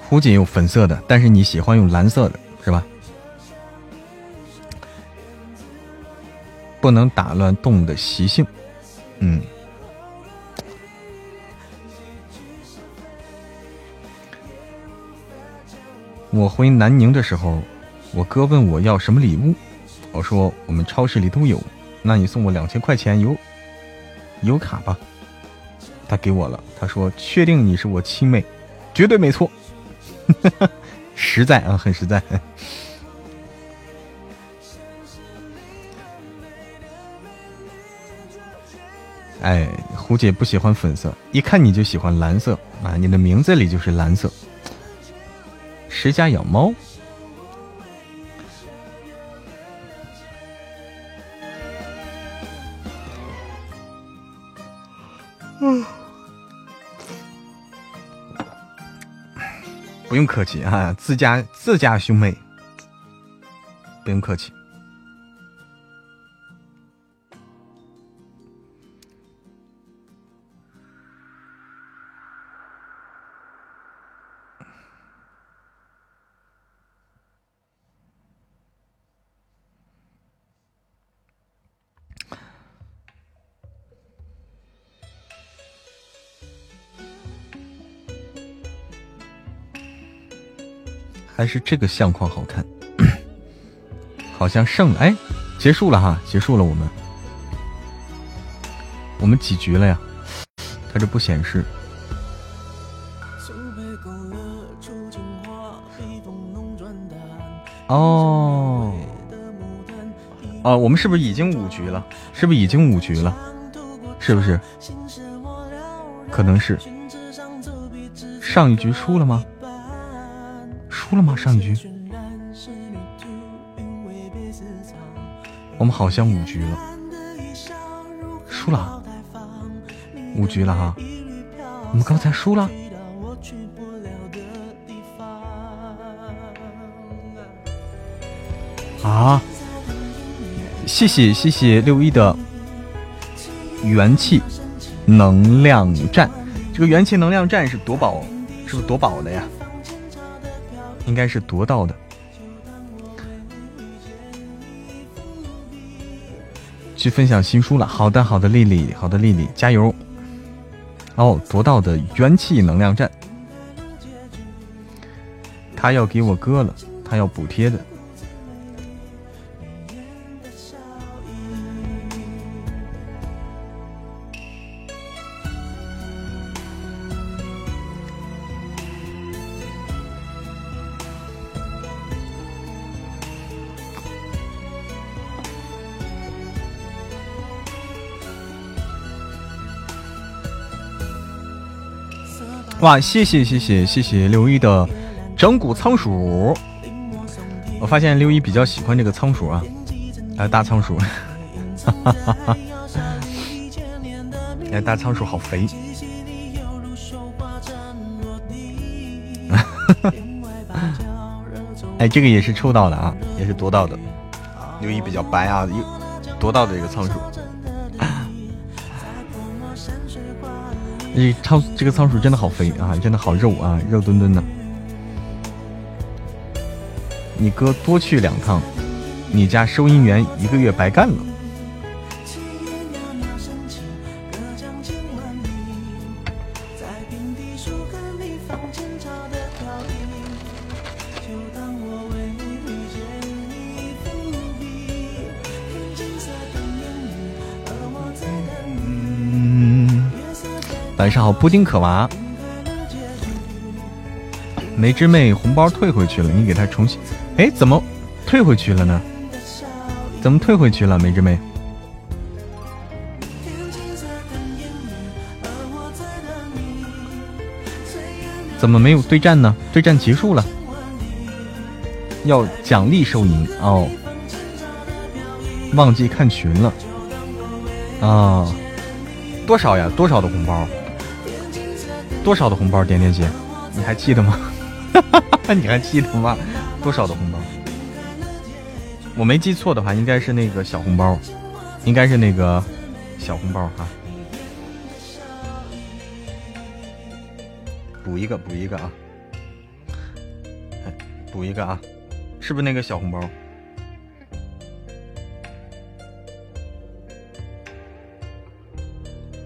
不仅有粉色的，但是你喜欢用蓝色的，是吧？不能打乱动物的习性，嗯。我回南宁的时候，我哥问我要什么礼物，我说我们超市里都有，那你送我两千块钱邮邮卡吧。他给我了，他说确定你是我亲妹，绝对没错，实在啊，很实在。哎，胡姐不喜欢粉色，一看你就喜欢蓝色啊，你的名字里就是蓝色。谁家养猫？客气啊，自家自家兄妹，不用客气。还是这个相框好看，[CLEARS THROAT] 好像胜了哎，结束了哈，结束了我们，我们几局了呀？它这不显示。哦，哦，我们是不是已经五局了？是不是已经五局了？是不是？可能是。上一局输了吗？输了吗？上一局，我们好像五局了，输了，五局了哈，我们刚才输了，啊！谢谢谢谢六一的元气能量站，这个元气能量站是夺宝，是不是夺宝的呀？应该是夺到的。去分享新书了好的好的丽丽好的丽丽加油。哦夺到的元气能量站他要给我割了他要补贴的。哇，谢谢谢谢谢谢六一的整蛊仓鼠，我发现六一比较喜欢这个仓鼠啊，哎大仓鼠，哈哈哈哈，哎大仓鼠好肥，哈 [LAUGHS] 哈，哎这个也是抽到的啊，也是夺到的，六一比较白啊，夺到的一个仓鼠。这仓这个仓鼠真的好肥啊，真的好肉啊，肉墩墩的。你哥多去两趟，你家收银员一个月白干了。好，布丁可娃，梅枝妹红包退回去了，你给她重新，哎，怎么退回去了呢？怎么退回去了，梅枝妹？怎么没有对战呢？对战结束了，要奖励收银哦，忘记看群了啊？多少呀？多少的红包？多少的红包，点点姐，你还记得吗？[LAUGHS] 你还记得吗？多少的红包？我没记错的话，应该是那个小红包，应该是那个小红包哈。补一个，补一个啊！补一个啊！是不是那个小红包？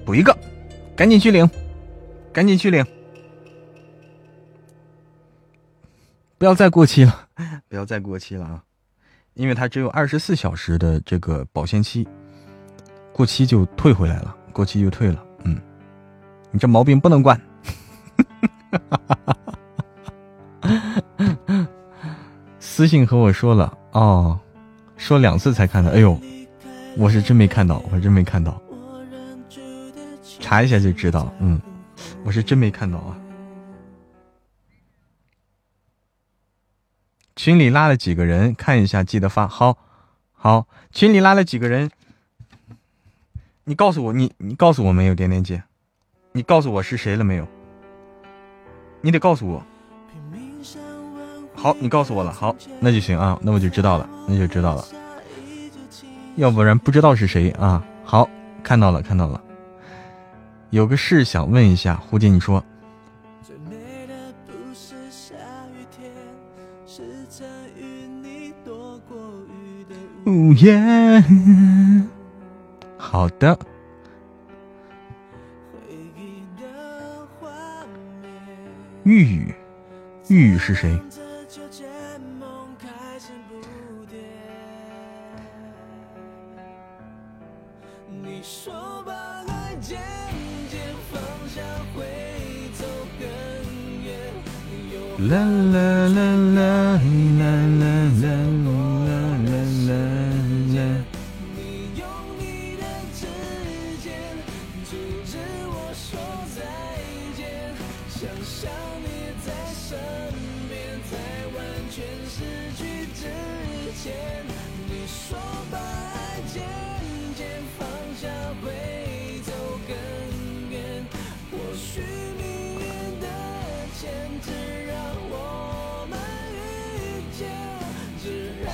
补一个，赶紧去领。赶紧去领，不要再过期了，不要再过期了啊！因为它只有二十四小时的这个保鲜期，过期就退回来了，过期就退了。嗯，你这毛病不能惯。[LAUGHS] 私信和我说了哦，说两次才看到。哎呦，我是真没看到，我真没看到，查一下就知道。嗯。我是真没看到啊！群里拉了几个人，看一下，记得发。好，好，群里拉了几个人，你告诉我，你你告诉我没有？点点姐，你告诉我是谁了没有？你得告诉我。好，你告诉我了，好，那就行啊，那我就知道了，那就知道了。要不然不知道是谁啊？好，看到了，看到了。有个事想问一下胡姐，你说。呜耶，[LAUGHS] 好的。玉玉，玉玉是谁？啦啦啦啦啦啦啦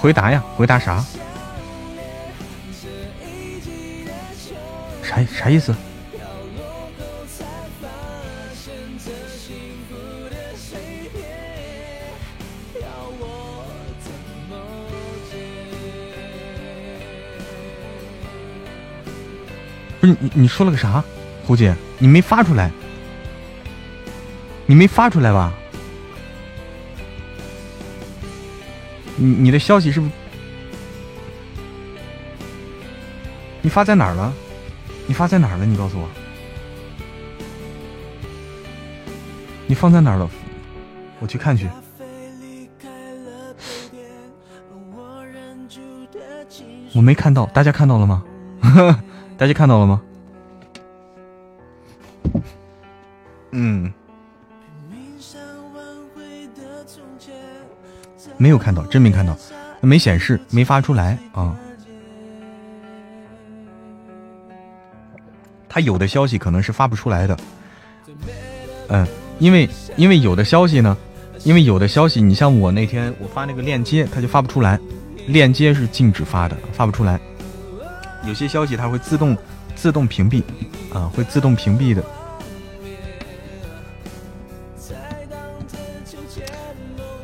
回答呀，回答啥？啥啥意思？不是你你说了个啥？胡姐，你没发出来？你没发出来吧？你你的消息是不？你发在哪儿了？你发在哪儿了？你告诉我。你放在哪儿了？我去看去。我没看到，大家看到了吗？[LAUGHS] 大家看到了吗？嗯，没有看到，真没看到，没显示，没发出来啊。他有的消息可能是发不出来的，嗯，因为因为有的消息呢，因为有的消息，你像我那天我发那个链接，它就发不出来，链接是禁止发的，发不出来。有些消息它会自动自动屏蔽，啊，会自动屏蔽的。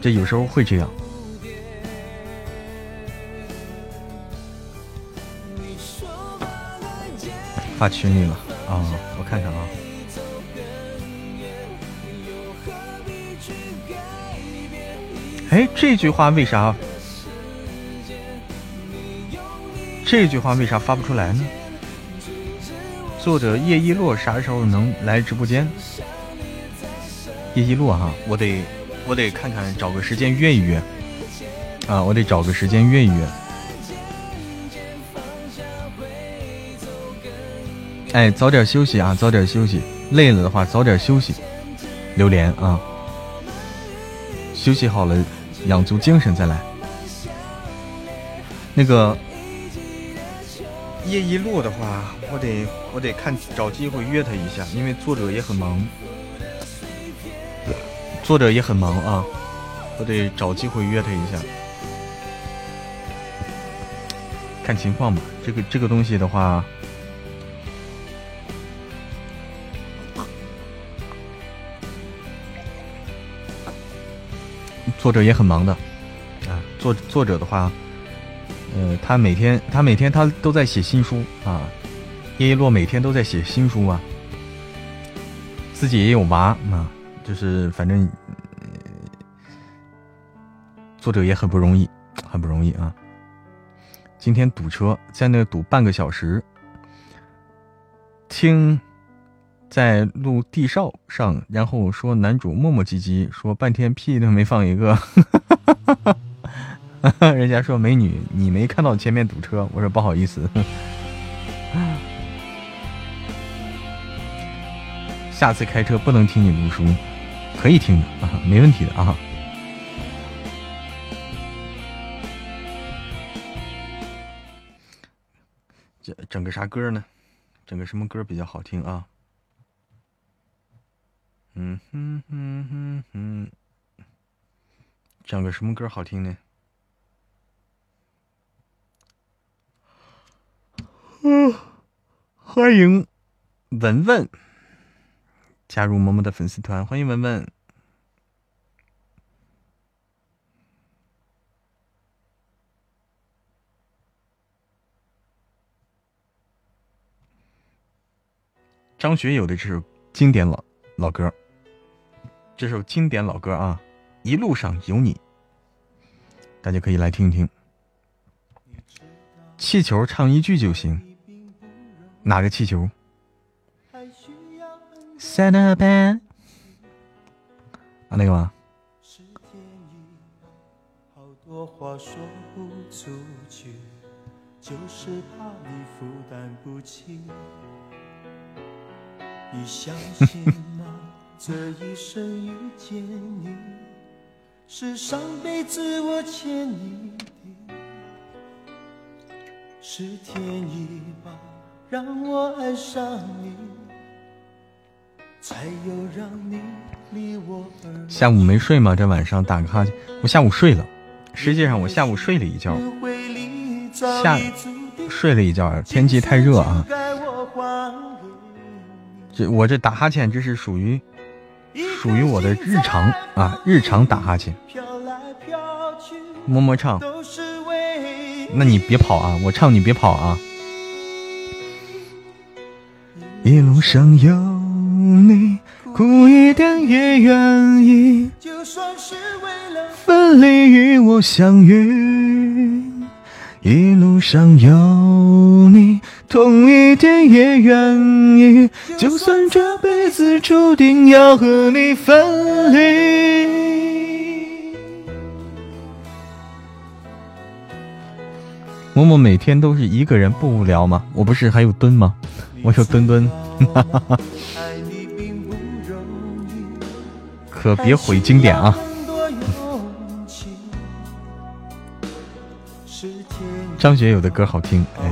这有时候会这样。发群里了啊！我看看啊。哎，这句话为啥？这句话为啥发不出来呢？作者叶一洛啥时候能来直播间？叶一洛哈，我得我得看看，找个时间约一约。啊，我得找个时间约一约。哎，早点休息啊，早点休息。累了的话，早点休息。榴莲啊，休息好了，养足精神再来。那个叶一洛的话，我得我得看找机会约他一下，因为作者也很忙，作者也很忙啊，我得找机会约他一下。看情况吧，这个这个东西的话。作者也很忙的，啊，作作者的话，呃，他每天他每天他都在写新书啊，叶一洛每天都在写新书啊，自己也有娃啊，就是反正作者也很不容易，很不容易啊。今天堵车，在那堵半个小时，听。在录地少上，然后说男主磨磨唧唧，说半天屁都没放一个。[LAUGHS] 人家说美女，你没看到前面堵车？我说不好意思，[LAUGHS] 下次开车不能听你读书，可以听的啊，没问题的啊。这整个啥歌呢？整个什么歌比较好听啊？嗯哼哼哼哼，整个什么歌好听呢？嗯，欢迎文文加入萌萌的粉丝团，欢迎文文。张学友的这首经典老老歌。这首经典老歌啊，一路上有你，大家可以来听一听。气球唱一句就行，哪个气球？Set a bed 啊，那个吗？这一生遇见你，是上辈子我欠你的，是天意吧，让我爱上你，才有让你离我而下午没睡吗？这晚上打个哈欠。我下午睡了，实际上我下午睡了一觉，下睡了一觉，天气太热啊。这我这打哈欠，这是属于。属于我的日常啊，日常打哈欠，摸摸唱。那你别跑啊，我唱你别跑啊。一路上有你，苦一点也愿意。就算是为了分离与我相遇，一路上有你，痛一点也愿意。就算这辈子注定要和你分离。默默每天都是一个人，不无聊吗？我不是还有墩吗？我有墩墩，[LAUGHS] 可别毁经典啊！张学友的歌好听，哎，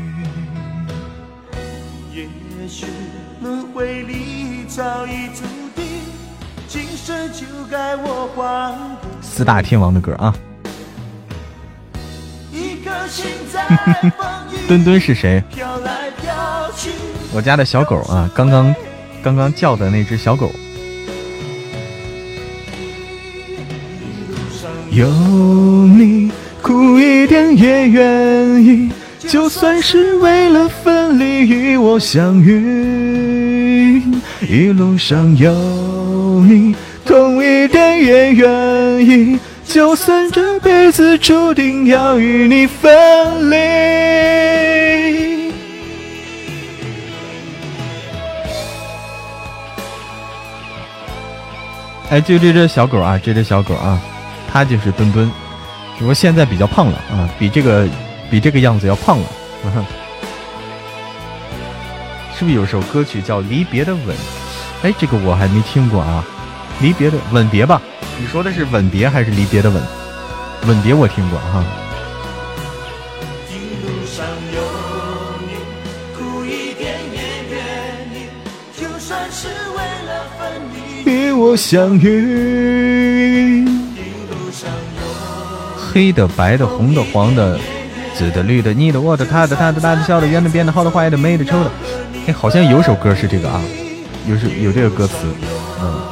四大天王的歌啊！墩墩是谁？我家的小狗啊，刚刚刚刚叫的那只小狗。有你，苦一点也愿意，就算是为了分离与我相遇。一路上有你。痛一点也愿意，就算这辈子注定要与你分离。哎，就这只小狗啊，这只小狗啊，它就是墩墩，只不过现在比较胖了啊，比这个比这个样子要胖了。是不是有首歌曲叫《离别的吻》？哎，这个我还没听过啊。离别的吻别吧，你说的是吻别还是离别的吻？吻别我听过哈。与我相遇。黑的、白的、红的、黄的、紫的、绿的、你的、我的、他的、他的、大的、小的、圆的、扁的、好的、坏的、美的、丑的。哎，好像有首歌是这个啊，有是有这个歌词，嗯。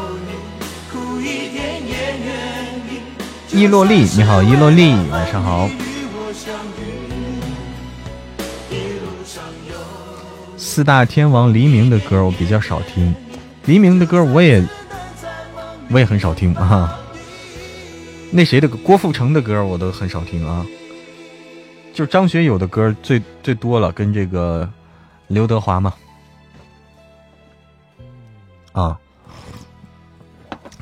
伊洛丽，你好，伊洛丽，晚上好。四大天王黎明的歌我比较少听，黎明的歌我也我也很少听啊。那谁的郭富城的歌我都很少听啊，就张学友的歌最最多了，跟这个刘德华嘛。啊，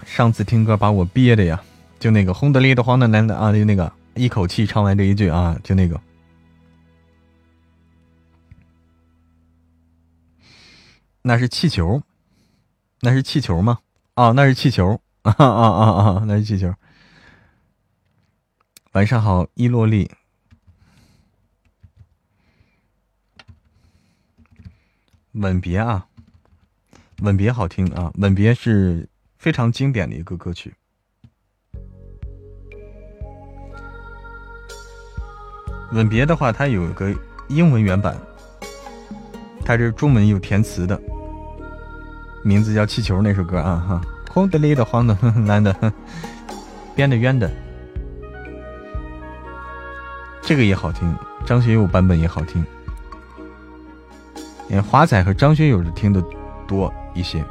上次听歌把我憋的呀。就那个红的、绿的、黄的、蓝的啊，就那个一口气唱完这一句啊，就那个，那是气球，那是气球吗？啊，那是气球啊啊啊啊，那是气球。晚上好，伊洛丽。吻别啊，吻别好听啊，吻别是非常经典的一个歌曲。吻别的话，它有个英文原版，它是中文有填词的，名字叫《气球》那首歌啊哈，空的、绿的、慌的、难的、[LAUGHS] 编的、冤的，这个也好听，张学友版本也好听。哎，华仔和张学友是听的多一些。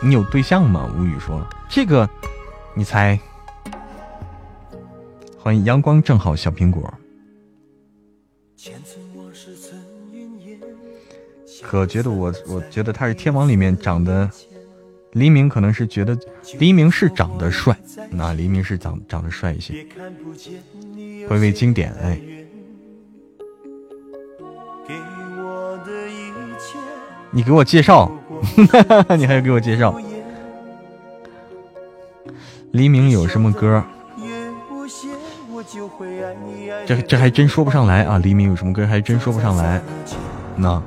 你有对象吗？无语说这个，你猜？欢迎阳光正好小苹果。可觉得我，我觉得他是天王里面长得，黎明可能是觉得黎明是长得帅，那黎明是长长得帅一些。回味经典，哎，你给我介绍，[LAUGHS] 你还要给我介绍，黎明有什么歌？这这还真说不上来啊！黎明有什么歌？还真说不上来，那。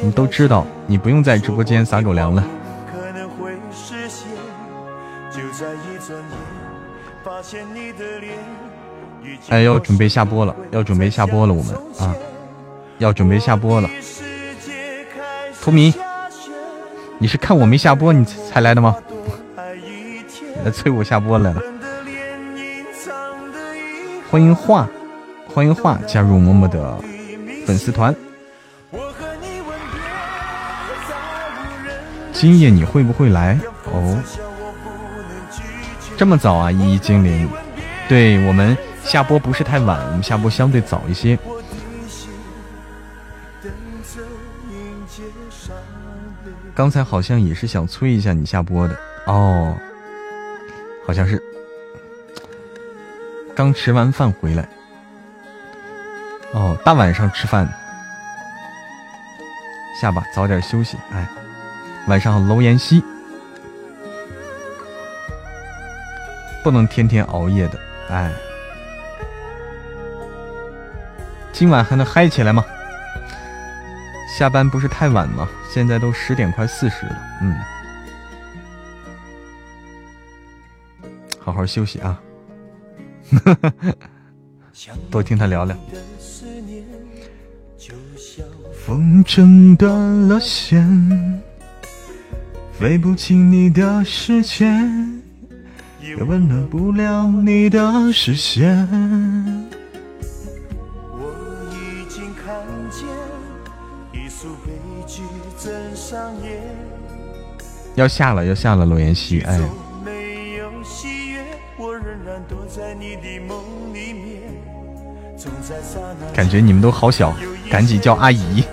你都知道，你不用在直播间撒狗粮了。哎，要准备下播了，要准备下播了，我们啊，要准备下播了。图迷，你是看我没下播你才来的吗？来 [LAUGHS] 催我下播来了。欢迎画，欢迎画加入默默的粉丝团。今夜你会不会来？哦，这么早啊，一一精灵。对我们下播不是太晚，我们下播相对早一些。刚才好像也是想催一下你下播的哦，好像是刚吃完饭回来。哦，大晚上吃饭，下吧，早点休息。哎。晚上好，楼妍希，不能天天熬夜的，哎，今晚还能嗨起来吗？下班不是太晚吗？现在都十点快四十了，嗯，好好休息啊，[LAUGHS] 多听他聊聊。风筝断了线。飞不进你的世界，也温暖不了你的视线。我已经看见一出悲剧正上演。要下了，要下了，罗妍希，哎。感觉你们都好小，赶紧叫阿姨！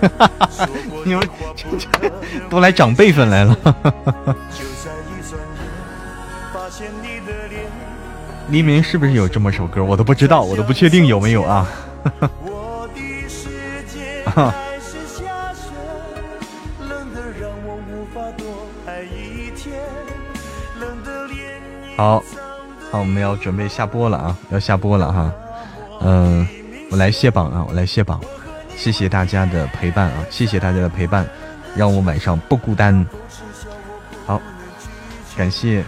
[LAUGHS] 你们 [LAUGHS] 都来长辈分来了。黎明是不是有这么首歌？我都不知道，我都不确定有没有啊。[LAUGHS] 好好，我们要准备下播了啊，要下播了哈。嗯。我来卸榜啊！我来卸榜，谢谢大家的陪伴啊！谢谢大家的陪伴，让我晚上不孤单。好，感谢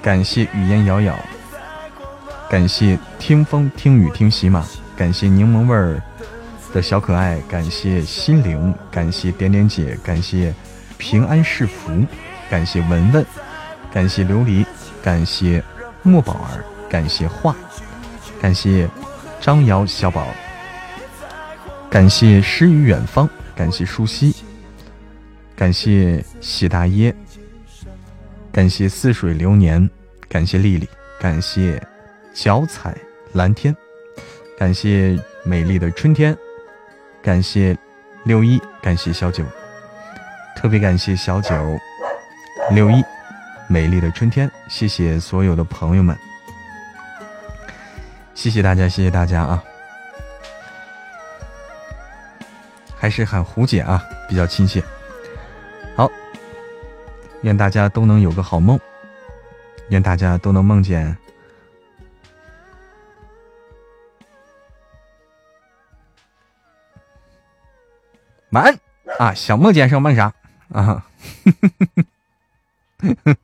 感谢语言瑶瑶，感谢听风听雨听喜马，感谢柠檬味儿的小可爱，感谢心灵，感谢点点姐，感谢平安是福，感谢文文，感谢琉璃，感谢莫宝儿，感谢画，感谢。张瑶小宝，感谢诗与远方，感谢舒西，感谢谢大爷，感谢似水流年，感谢丽丽，感谢脚踩蓝天，感谢美丽的春天，感谢六一，感谢小九，特别感谢小九六一，美丽的春天，谢谢所有的朋友们。谢谢大家，谢谢大家啊！还是喊胡姐啊，比较亲切。好，愿大家都能有个好梦，愿大家都能梦见晚安啊！想梦见什么梦啥啊？呵 [LAUGHS] 呵